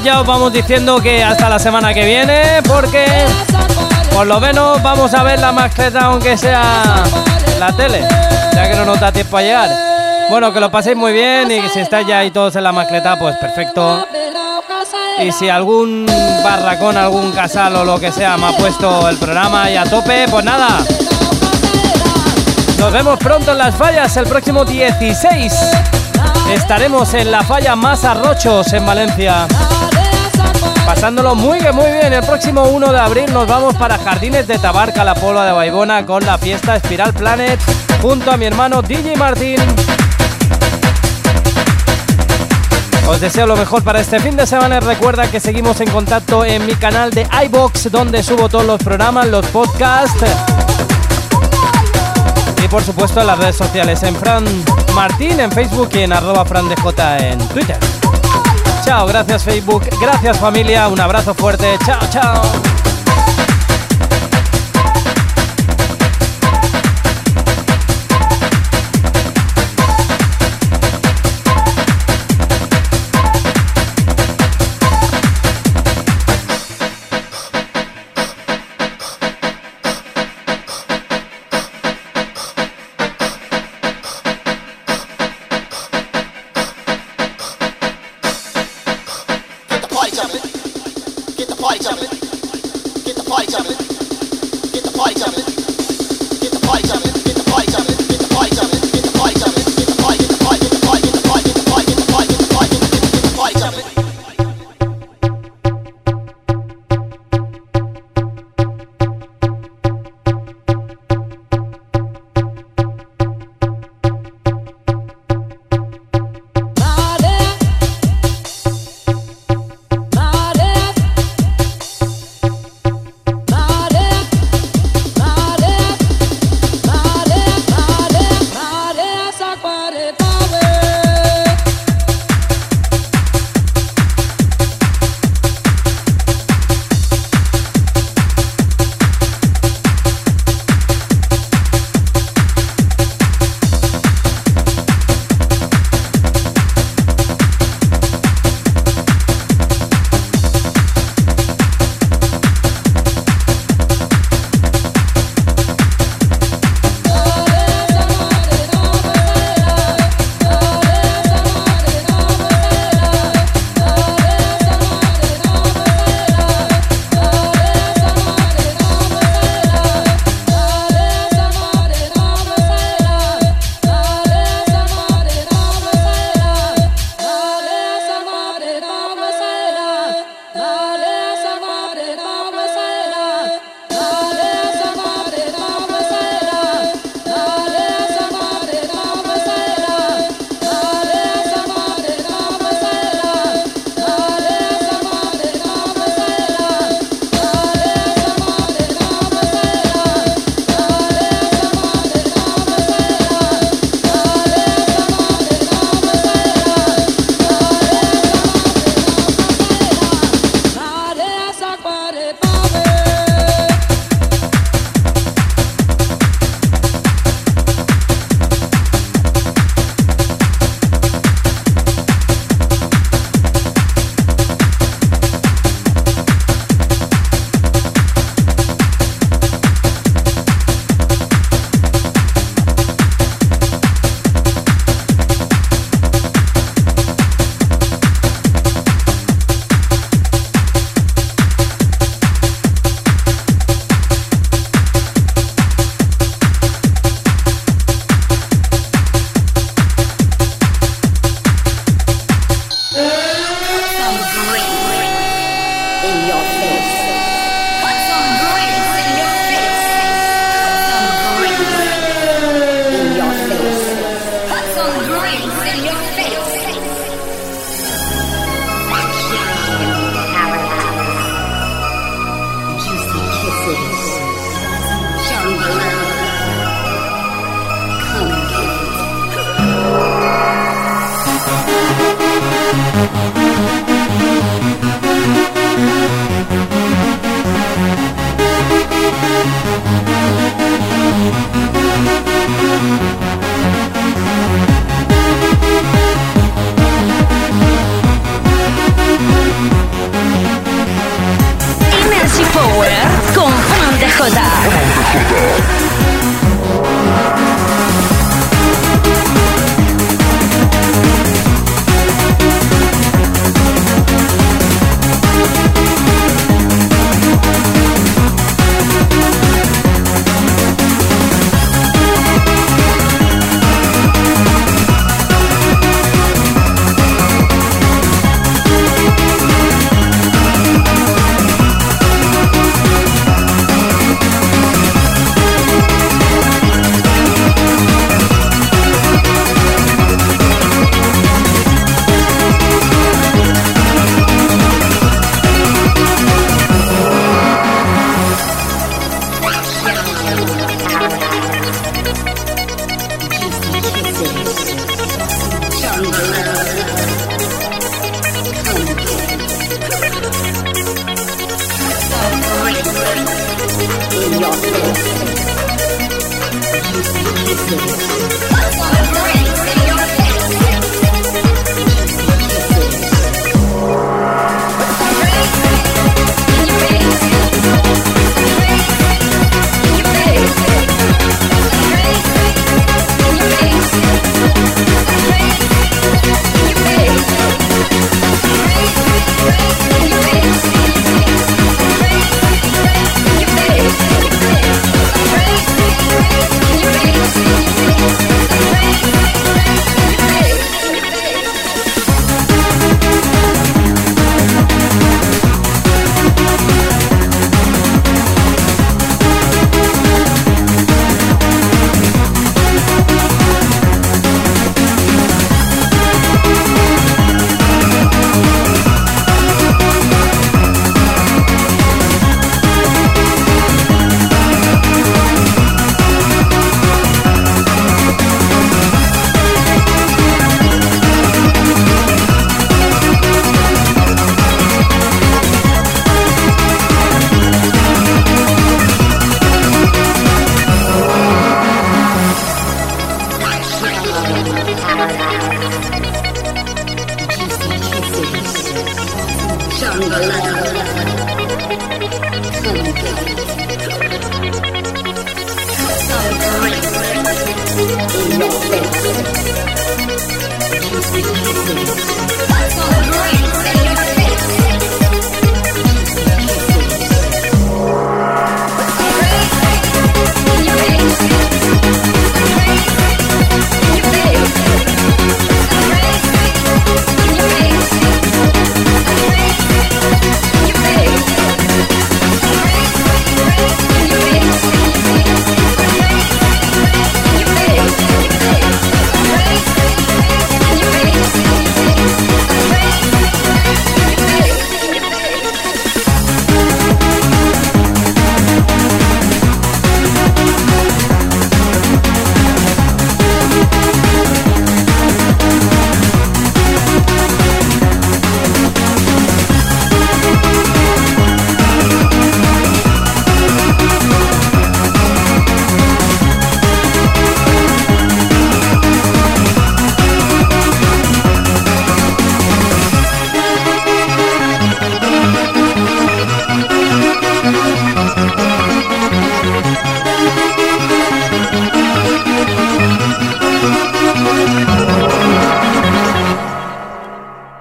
Ya os vamos diciendo que hasta la semana que viene, porque por lo menos vamos a ver la mascleta, aunque sea la tele, ya que no nos da tiempo a llegar. Bueno, que lo paséis muy bien y que si estáis ya ahí todos en la mascleta, pues perfecto. Y si algún barracón, algún casal o lo que sea me ha puesto el programa y a tope, pues nada. Nos vemos pronto en las fallas el próximo 16. Estaremos en la falla Más Arrochos en Valencia. Pasándolo muy bien, muy bien. El próximo 1 de abril nos vamos para Jardines de Tabarca, la Puebla de Baibona, con la fiesta Espiral Planet, junto a mi hermano DJ Martín. Os deseo lo mejor para este fin de semana. Recuerda que seguimos en contacto en mi canal de iBox, donde subo todos los programas, los podcasts. Y por supuesto en las redes sociales, en Fran Martín en Facebook y en arroba FranDJ en Twitter. Chao, gracias Facebook, gracias familia, un abrazo fuerte, chao, chao.